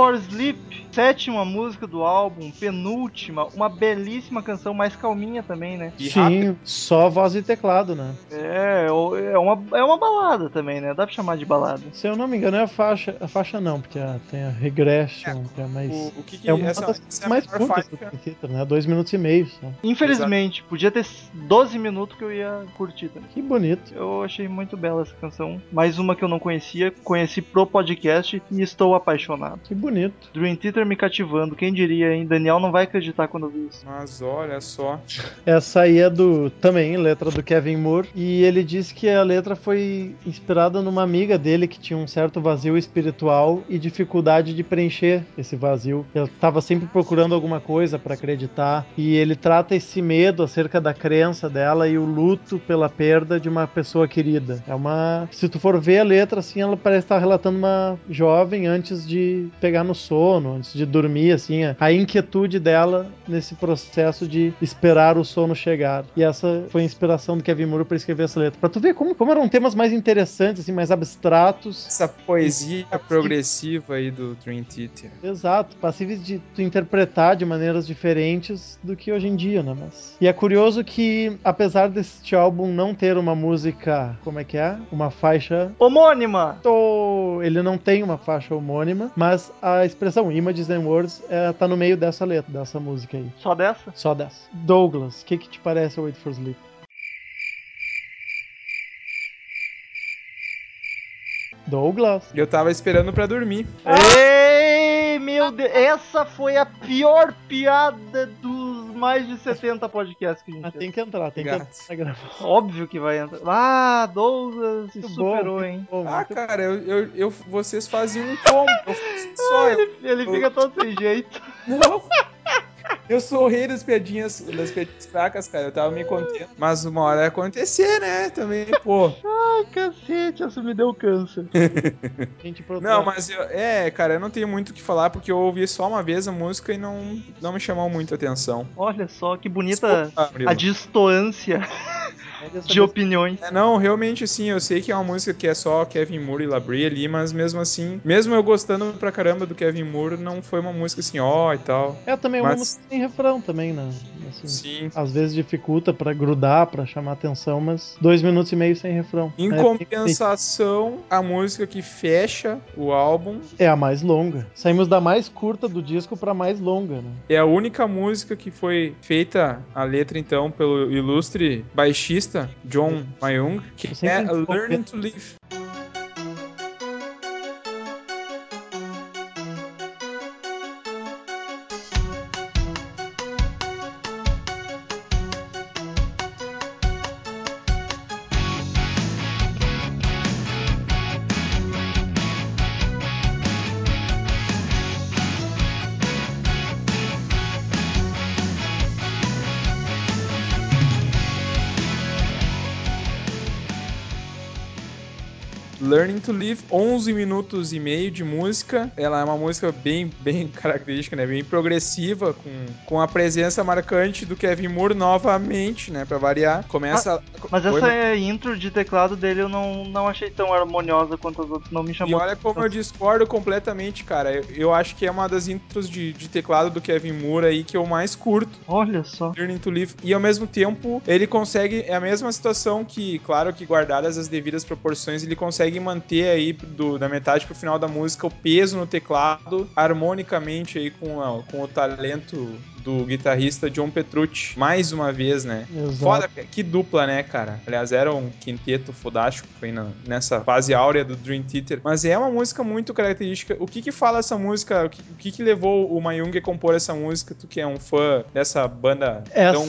For Sleep, sétima música do álbum, penúltima, uma belíssima canção, mais calminha também, né? E Sim, rápido. só voz e teclado, né? É, é uma, é uma balada também, né? Dá pra chamar de balada. Se eu não me engano, é a faixa. A faixa não, porque a- tem a Regression, que é mais. O, o que que é uma essa, das essa é mais maior curtas do Theater, né? Dois minutos e meio só. Infelizmente, podia ter 12 minutos que eu ia curtir também. Que bonito. Eu achei muito bela essa canção. Mais uma que eu não conhecia, conheci pro podcast e estou apaixonado. Que bonito. Dream Theater me cativando, quem diria, hein? Daniel não vai acreditar quando eu vi isso. Mas olha só. Essa aí é do. Também, letra do Kevin Moore. E ele disse que a letra foi inspirada numa amiga dele que tinha um certo vazio espiritual e dificuldade de preencher esse vazio. Ela estava sempre procurando alguma coisa para acreditar. E ele trata esse medo acerca da crença dela e o luto pela perda de uma pessoa querida. É uma. Se tu for ver a letra, assim, ela parece estar relatando uma jovem antes de pegar no sono, antes de dormir, assim, a- inquietude dela nesse processo de esperar o sono chegar. E essa foi a inspiração do Kevin Moore para escrever essa letra. Pra tu ver como, como eram temas mais interessantes, assim, mais abstratos. Essa poesia progressiva aí do Dream Theater. Exato, passíveis de tu interpretar de maneiras diferentes do que hoje em dia, né? Mas... E é curioso que, apesar deste álbum não ter uma música, como é que é? Uma faixa Homônima! Ele não tem uma faixa homônima, mas a expressão Images and Words é, tá no meio dessa letra, dessa música aí. Só dessa? Só dessa. Douglas, o que, que te parece Wait for Sleep? Douglas? Eu tava esperando pra dormir. Ei, meu Deus! Essa foi a pior piada dos mais de 70 podcasts que a gente Ah, tem que entrar, tem que entrar. Óbvio que vai entrar. Ah, Douglas se superou, bom, hein? bom, Ah, cara, eu, eu, eu- vocês faziam um combo. Eu só. Eu, Ele, ele fica todo sem jeito. não. Eu sou o rei das piadinhas, das piadinhas fracas, cara. Eu tava me contendo. Mas uma hora ia acontecer, né? Também, pô. Ai, cacete, isso me deu câncer. *laughs* Gente, Não, mas eu, é, cara, eu não tenho muito o que falar porque eu ouvi só uma vez a música e não, não me chamou muito a atenção. Olha só que bonita Desculpa, a distância de opiniões. É, não, realmente assim, eu sei que é uma música que é só Kevin Moore e Labrie ali, mas mesmo assim, mesmo eu gostando pra caramba do Kevin Moore, não foi uma música assim, ó e tal. É também uma Mas- música refrão também, né? Assim, Sim. Às vezes dificulta pra grudar, pra chamar atenção, mas dois minutos e meio sem refrão. Em É, compensação, a música que fecha o álbum É a mais longa. Saímos da mais curta do disco pra mais longa, né? é a única música que foi feita a letra então pelo ilustre baixista John Mayung, que é. Learning to Live. Learning to Live, 11 minutos e meio de música. Ela é uma música bem, bem *laughs* característica, né? Bem progressiva, com, com a presença marcante do Kevin Moore novamente, né? Pra variar. Começa. Mas Oi, essa né? intro de teclado dele eu não, não achei tão harmoniosa quanto as outras. Não me E chamou. olha como eu discordo completamente, cara. Eu, eu acho que é uma das intros de, de teclado do Kevin Moore aí que eu mais curto. Olha só. Learning to Live. E ao mesmo tempo, ele consegue. É a mesma situação que, claro que guardadas as devidas proporções, ele consegue manter aí do, da metade pro final da música o peso no teclado harmonicamente aí com, a- com o talento do guitarrista John Petrucci. Mais uma vez, né? Exato. Foda, que dupla, né, cara? Aliás, era um quinteto fodástico, foi na- nessa fase áurea do Dream Theater. Mas é uma música muito característica. O que que fala essa música? O que, o que que levou o Mayung a compor essa música? Tu que é um fã dessa banda tão...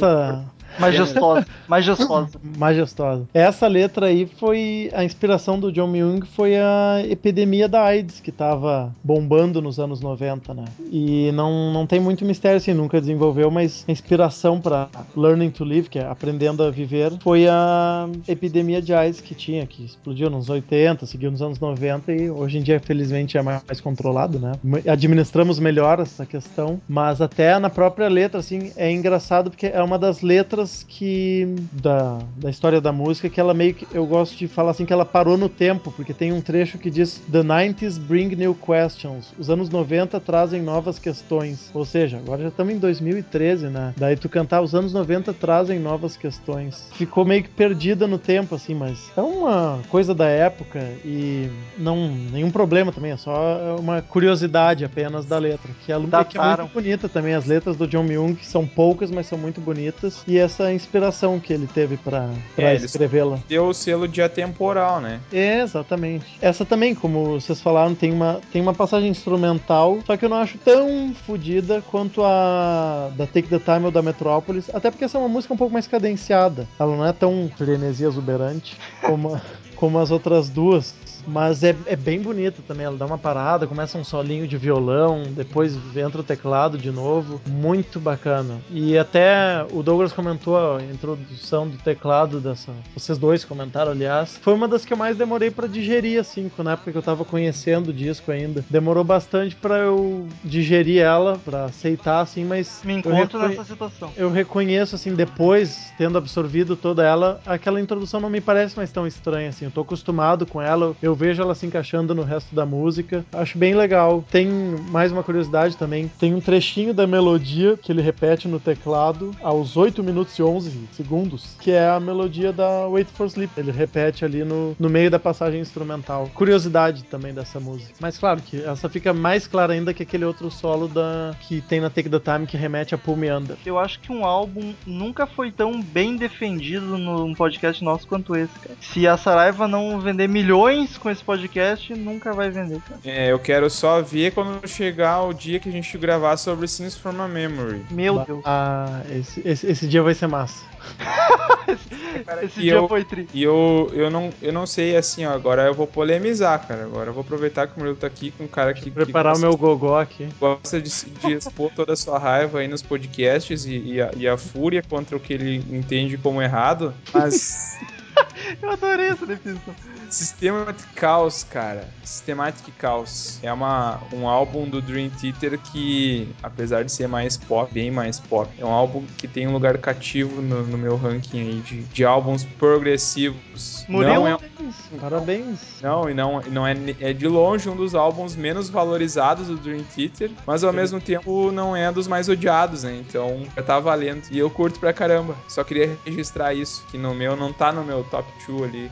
Essa, Majestosa. *laughs* Majestosa. Majestosa. Essa letra aí foi a inspiração do John Myung foi a epidemia da AIDS que tava bombando nos anos 90, né? E não, não tem muito mistério assim, nunca desenvolveu, mas a inspiração para Learning to Live, que é aprendendo a viver, foi a epidemia de AIDS que tinha, que explodiu nos 80, seguiu nos anos 90 e hoje em dia felizmente é mais, mais controlado, né? Administramos melhor essa questão, mas até na própria letra assim é engraçado porque é uma das letras que da, da história da música que ela meio que eu gosto de falar assim que ela parou no tempo, porque tem um trecho que diz The 90s bring new questions. Os anos 90 trazem novas questões. Ou seja, agora já estamos em 2013, né? Daí tu cantar os anos 90 trazem novas questões. Ficou meio que perdida no tempo assim, mas é uma coisa da época e não nenhum problema também, é só uma curiosidade apenas da letra, que, é, que é muito bonita também as letras do John Myung, que são poucas, mas são muito bonitas e essa inspiração que ele teve para É, escrevê-la. Deu o selo de atemporal, né? É, exatamente. Essa também, como vocês falaram, tem uma, tem uma passagem instrumental, só que eu não acho tão fodida quanto a da Take the Time ou da Metropolis, até porque essa é uma música um pouco mais cadenciada. Ela não é tão frenesi exuberante como, como as outras duas. Mas é, é bem bonita também. Ela dá uma parada, começa um solinho de violão, depois entra o teclado de novo. Muito bacana. E até o Douglas comentou a introdução do teclado dessa. Vocês dois comentaram, aliás. Foi uma das que eu mais demorei para digerir, assim, na época que eu tava conhecendo o disco ainda. Demorou bastante para eu digerir ela, para aceitar, assim, mas. Me eu encontro nessa situação. eu reconheço, assim, depois, tendo absorvido toda ela, aquela introdução não me parece mais tão estranha, assim. Tô acostumado com ela, eu vejo ela se encaixando no resto da música. Acho bem legal. Tem mais uma curiosidade também: tem um trechinho da melodia que ele repete no teclado aos 8 minutos e 11 segundos, que é a melodia da Wait for Sleep. Ele repete ali no, no meio da passagem instrumental. Curiosidade também dessa música. Mas claro que essa fica mais clara ainda que aquele outro solo da que tem na Take the Time que remete a Pull Me Under. Eu acho que um álbum nunca foi tão bem defendido num podcast nosso quanto esse, cara. Se a Saraiva não vender milhões com esse podcast, nunca vai vender, cara. É, eu quero só ver quando chegar o dia que a gente gravar sobre Scenes from a Memory. Meu Ba- Deus. Ah, esse, esse, esse dia vai ser massa. *laughs* Esse e dia eu- foi tri. E eu, eu, não, eu não sei, assim, ó, agora eu vou polemizar, cara. Agora eu vou aproveitar que o Murilo tá aqui com um cara que, que Preparar o gosta, meu gogó aqui. gosta de, de expor toda a sua raiva aí nos podcasts e, e a, e a fúria contra o que ele entende como errado. Mas *laughs* Eu adorei essa definição. Systematic Chaos, cara. Systematic Chaos. É uma, um álbum do Dream Theater que, apesar de ser mais pop, bem mais pop, é um álbum que tem um lugar cativo no, no meu ranking aí de, de álbuns progressivos. Murilo? Não é, Parabéns. não, e não, não é, é de longe um dos álbuns menos valorizados do Dream Theater, mas ao mesmo tempo não é dos mais odiados, né? Então já tá valendo. E eu curto pra caramba. Só queria registrar isso, que no meu não tá no meu top 2 ali.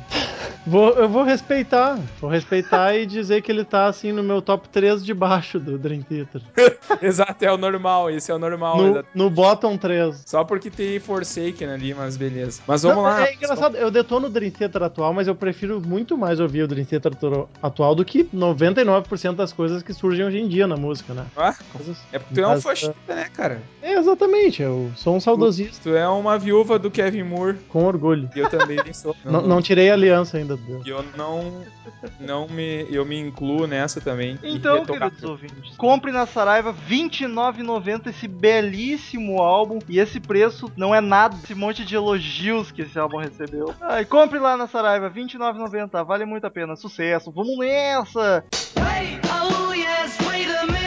Vou, eu vou respeitar. Vou respeitar e dizer que ele tá assim no meu top 3 de baixo do Dream Theater. *laughs* Exato, é o normal, esse é o normal. No, no bottom 3. Só porque tem Forsaken ali, mas beleza. Mas vamos Não, lá. É engraçado, eu detono o Dream Theater atual, mas eu prefiro prefiro muito mais ouvir o Dream Theater atual do que 99% das coisas que surgem hoje em dia na música, né? Ah, é porque tu é um fascista, é- né, cara? É, exatamente. Eu sou um saudosista. Tu, tu é uma viúva do Kevin Moore. Com orgulho. E eu também *laughs* sou. não, não, tirei a aliança ainda. Deus. E eu não, não me, eu me incluo nessa também. Então, queridos ouvintes, compre na Saraiva 29,90 esse belíssimo álbum e esse preço não é nada. Esse monte de elogios que esse álbum recebeu. Ai, ah, compre lá na Saraiva 29,90 9,90. Vale muito a pena. Sucesso. Vamos nessa! Hey, oh yes, wait a minute.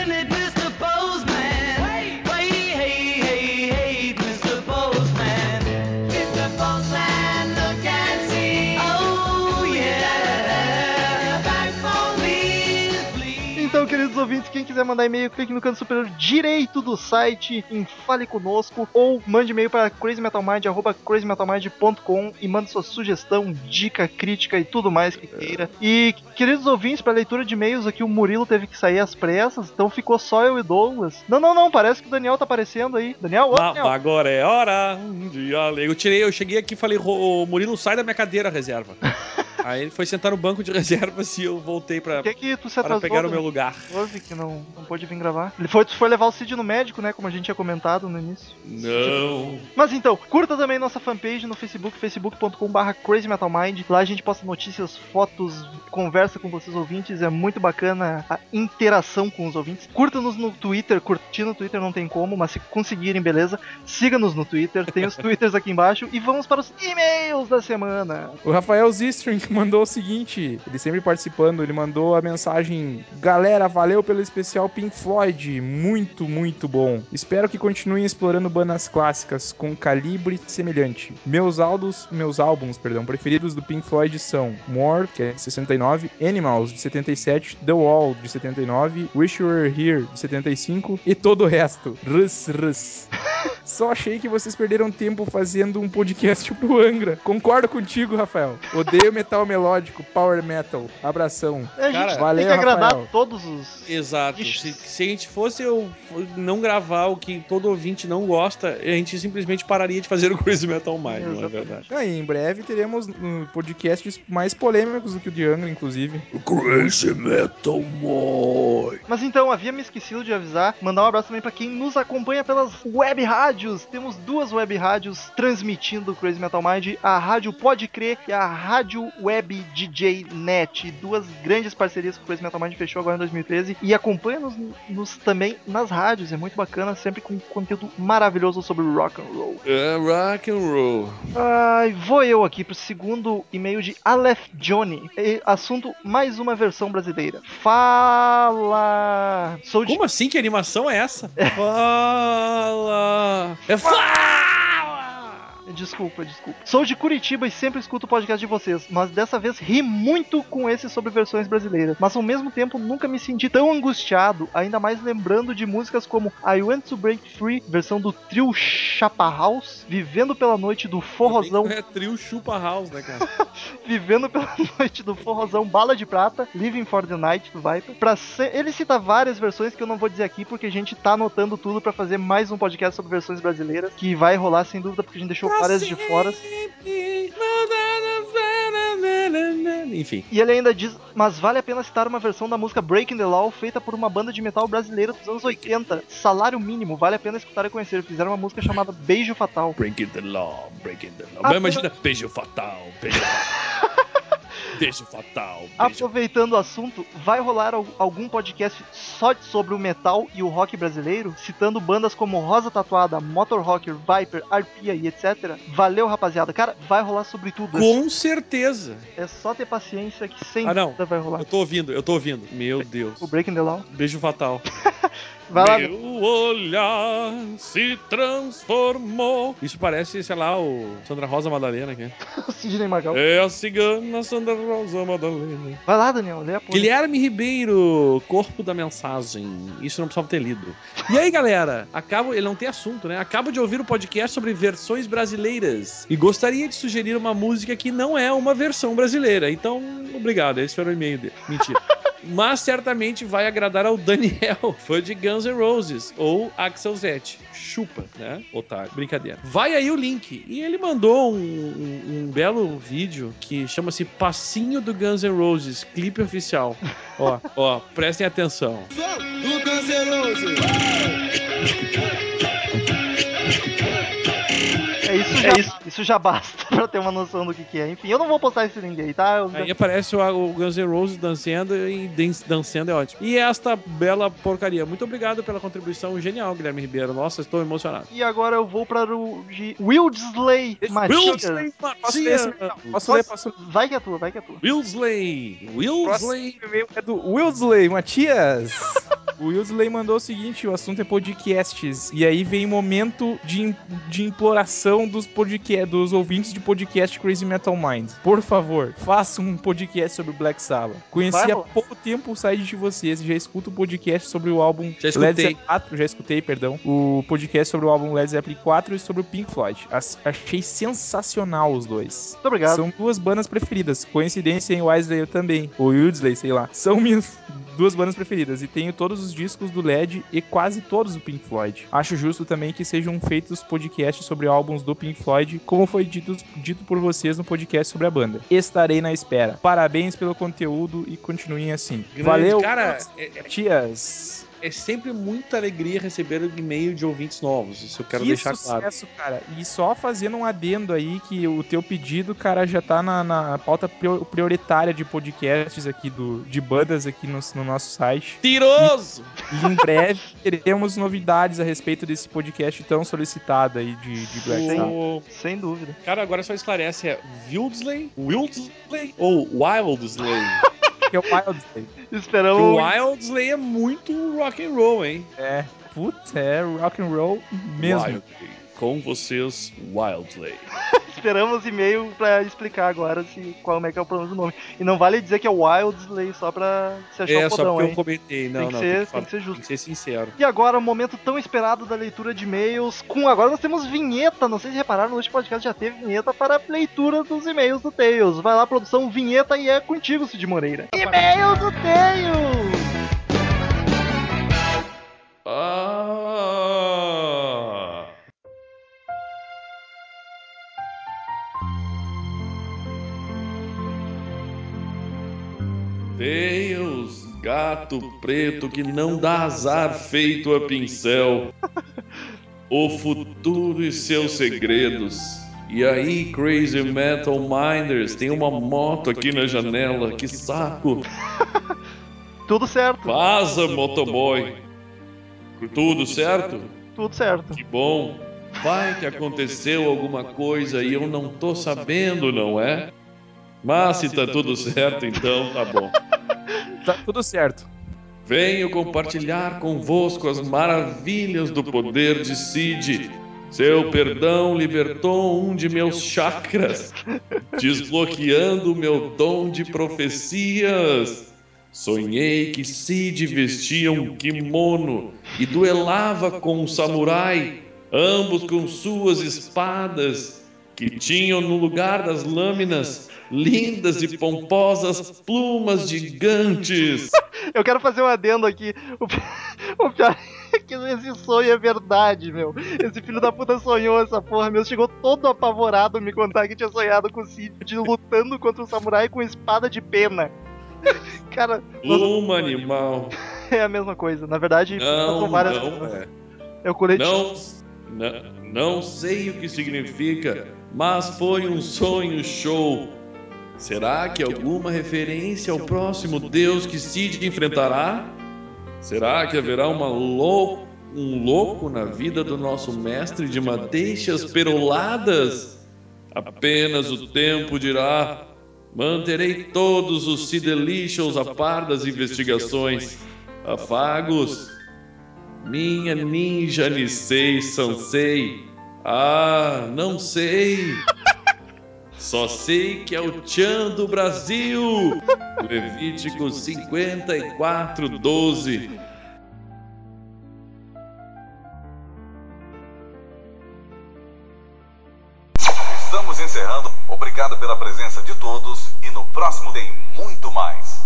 Ouvintes, quem quiser mandar e-mail, clique no canto superior direito do site em Fale Conosco ou mande e-mail para crazymetalmind, arroba crazymetalmind.com e mande sua sugestão, dica, crítica e tudo mais que queira. E, queridos ouvintes, para leitura de e-mails aqui, o Murilo teve que sair às pressas, então ficou só eu e Douglas. Não, não, não, parece que o Daniel tá aparecendo aí. Daniel, ô, Ah, Daniel. agora é hora de alegria. Eu tirei, eu cheguei aqui e falei, "Ro- Murilo, sai da minha cadeira, reserva. *laughs* Aí ele foi sentar no banco de *laughs* reservas e eu voltei pra, Por que, que tu se para pegar o meu lugar. Houve que não, não pôde vir gravar. Ele foi, tu foi levar o Cid no médico, né? Como a gente tinha comentado no início. Não. Mas então, curta também nossa fanpage no Facebook, facebook.com.br crazymetalmind. Lá a gente posta notícias, fotos, conversa com vocês ouvintes. É muito bacana a interação com os ouvintes. Curta-nos no Twitter, curtir no Twitter não tem como, mas se conseguirem, beleza. Siga-nos no Twitter, tem os *laughs* Twitters aqui embaixo. E vamos para os e-mails da semana. O Rafael Zistring mandou o seguinte, ele sempre participando, ele mandou a mensagem: Galera, valeu pelo especial Pink Floyd, muito, muito bom. Espero que continuem explorando bandas clássicas com calibre semelhante. Meus álbuns, meus álbuns, perdão, preferidos do Pink Floyd são More, que é de 69, Animals de 77, The Wall de 79, Wish You Were Here de 75 e todo o resto. Rus, rus. *laughs* Só achei que vocês perderam tempo fazendo um podcast pro Angra. Concordo contigo, Rafael. Odeio metal melódico, power metal. Abração. A gente Cara, tem valeu, que agradar Rafael. todos os. Exato. Se, se a gente fosse eu não gravar o que todo ouvinte não gosta, a gente simplesmente pararia de fazer o Crazy Metal Mind, não é verdade? E em breve teremos hum, podcasts mais polêmicos do que o de Angra, inclusive. Crazy Metal Mind. Mas então, havia me esquecido de avisar, mandar um abraço também pra quem nos acompanha pelas web rádios. Temos duas web rádios transmitindo o Crazy Metal Mind, a Rádio Pode Crer e a Rádio Web DJ Net. Duas grandes parcerias que o Crazy Metal Mind fechou agora em 2013. E acompanha-nos nos também nas rádios, é muito bacana, sempre com conteúdo maravilhoso sobre rock and roll. É rock and roll. Ai, vou eu aqui pro segundo e-mail de Aleph Johnny. E assunto mais uma versão brasileira. Fala! Sou de Como assim? Que animação é essa? *laughs* Fala! É fala! Desculpa, desculpa. Sou de Curitiba e sempre escuto o podcast de vocês, mas dessa vez ri muito com esse sobre versões brasileiras. Mas ao mesmo tempo nunca me senti tão angustiado, ainda mais lembrando de músicas como I Want to Break Free, versão do trio Chapa House, Vivendo pela Noite do Forrozão, É trio chupa house, né, cara? *laughs* Vivendo pela *laughs* Noite do Forrozão, Bala de Prata, Living for the Night do Viper. Pra ser... Ele cita várias versões que eu não vou dizer aqui porque a gente tá anotando tudo pra fazer mais um podcast sobre versões brasileiras, que vai rolar sem dúvida porque a gente deixou várias de fora. Enfim. E ele ainda diz, mas vale a pena citar uma versão da música Breaking the Law feita por uma banda de metal brasileira dos anos 80. Salário mínimo, vale a pena escutar e conhecer. Fizeram uma música chamada Beijo Fatal. Breaking the law, breaking the law. Ah, Imagina, beijo fatal, beijo fatal. *laughs* beijo fatal, beijo Aproveitando o assunto, vai rolar al- algum podcast só sobre o metal e o rock brasileiro, citando bandas como Rosa Tatuada, Motor Rocker, Viper, Arpia e etc. Valeu, rapaziada. Cara, vai rolar sobre tudo. Com certeza. É só ter paciência que sem Ah, não. vai rolar. Eu tô ouvindo, eu tô ouvindo. Meu Deus. O Breaking the Law. Beijo fatal. *laughs* Vai lá. Meu olhar se transformou. Isso parece, sei lá, o Sandra Rosa Madalena aqui. *laughs* Sidney Magal. É a cigana Sandra Rosa Madalena. Vai lá, Daniel. Lê a porra. Guilherme Ribeiro, corpo da mensagem. Isso não precisava ter lido. E aí, galera? Acabo, ele não tem assunto, né? Acabo de ouvir o podcast sobre versões brasileiras e gostaria de sugerir uma música que não é uma versão brasileira. Então, obrigado. Esse foi o e-mail dele. Mentira. *laughs* Mas certamente vai agradar ao Daniel, fã de Guns N' Roses, ou Axel Zett. Chupa, né? Otário. Brincadeira. Vai aí o link. E ele mandou um, um- um belo vídeo que chama-se Passinho do Guns N' Roses, clipe oficial. Ó, ó, prestem atenção. É isso já, isso. isso já basta *laughs* pra ter uma noção do que, que é. Enfim, eu não vou postar esse link aí, tá? Eu- Aí aparece o, o Guns N' Roses dançando e dan- dançando é ótimo. E esta bela porcaria. Muito obrigado pela contribuição genial, Guilherme Ribeiro. Nossa, estou emocionado. E agora eu vou para o de Wildsley Matias. Posso ler, esse- posso ler, posso. Vai que é tua, vai que é tua. Wilsley! Wilsley! Próximo e-mail é do Wildsley, Matias. *laughs* O Wildsley mandou o seguinte: o assunto é podcasts. E aí vem momento de, de imploração dos, podcast, dos ouvintes de podcast Crazy Metal Mind. Por favor, faça um podcast sobre Black Sabbath. Conheci há pouco tempo o site de vocês e já escuto o podcast sobre o álbum Já escutei. Led Zeppelin 4. Já escutei, perdão. O podcast sobre o álbum Led Zeppelin 4 e sobre o Pink Floyd. As- achei sensacional os dois. Muito obrigado. São duas bandas preferidas. Coincidência em Wesley também. Ou Wildsley, sei lá. São minhas duas bandas preferidas. E tenho todos os discos do LED e quase todos do Pink Floyd. Acho justo também que sejam feitos podcasts sobre álbuns do Pink Floyd, como foi dito, dito por vocês no podcast sobre a banda. Estarei na espera. Parabéns pelo conteúdo e continuem assim. Grande. Valeu, Cara, tias. É sempre muita alegria receber um e-mail de ouvintes novos. Isso eu quero que deixar claro. sucesso, cara. E só fazendo um adendo aí que o teu pedido, cara, já tá na, na pauta prior- prioritária de podcasts aqui, do, de bandas aqui no, no nosso site. Tiroso! E em breve *laughs* teremos novidades a respeito desse podcast tão solicitado aí de, de Black Sabbath. O... Sem dúvida. Cara, agora só esclarece: é Wildsley, Wildsley ou Wildsley? *laughs* Que é o Wildsley. Esperamos. o Wildsley é muito rock and roll, hein? É, putz, é rock and roll mesmo. Wildsley. Com vocês, Wildsley. *laughs* Esperamos e-mail pra explicar agora se, qual é que é o problema do nome. E não vale dizer que é Wildsley só pra se achar É, o só fodão, porque hein? eu comentei. Não, Tem que não, ser- falar- tem que ser justo. Tem que ser sincero. E agora, o momento tão esperado da leitura de e-mails. Com agora nós temos vinheta. Não sei se repararam, no último podcast já teve vinheta para a leitura dos e-mails do Tails. Vai lá, produção, vinheta e é contigo, Cid Moreira. E-mail do Tails! Ah! Deus, gato preto que não dá azar feito a pincel. O futuro e seus segredos. E aí, Crazy Metal Minders, tem uma moto aqui na janela, que saco. *laughs* Tudo certo, Vaza, motoboy. Tudo certo? tudo certo. Que bom. Vai que aconteceu alguma coisa e eu não tô sabendo, não é? Mas se tá tudo certo, então tá bom. *laughs* Tá tudo certo. Venho compartilhar convosco as maravilhas do poder de Cid. Seu perdão libertou um de meus chakras, *laughs* desbloqueando meu dom de profecias. Sonhei que Cid vestia um kimono e duelava com um samurai, ambos com suas espadas, que tinham no lugar das lâminas lindas e pomposas plumas gigantes. *laughs* Eu quero fazer um adendo aqui. O, *laughs* o pior é que esse sonho é verdade, meu. Esse filho da puta sonhou essa porra, meu. Chegou todo apavorado me contar que tinha sonhado com o Cid lutando contra um samurai com espada de pena. *laughs* Cara, Pluma animal. é a mesma coisa. Na verdade, Não, são várias não coisas. é. O colete. Não, não, não sei o que significa, mas foi um sonho show. Será que alguma referência ao próximo Deus que Cid enfrentará? Será que haverá lou- um louco na vida do nosso mestre de madeixas peroladas? Apenas o tempo dirá. Manterei todos os Cidelicious a par das investigações. Afagos, minha ninja Nisei Sansei. Ah, não sei. Só sei que é o Tchan do Brasil. Levítico 54, 12.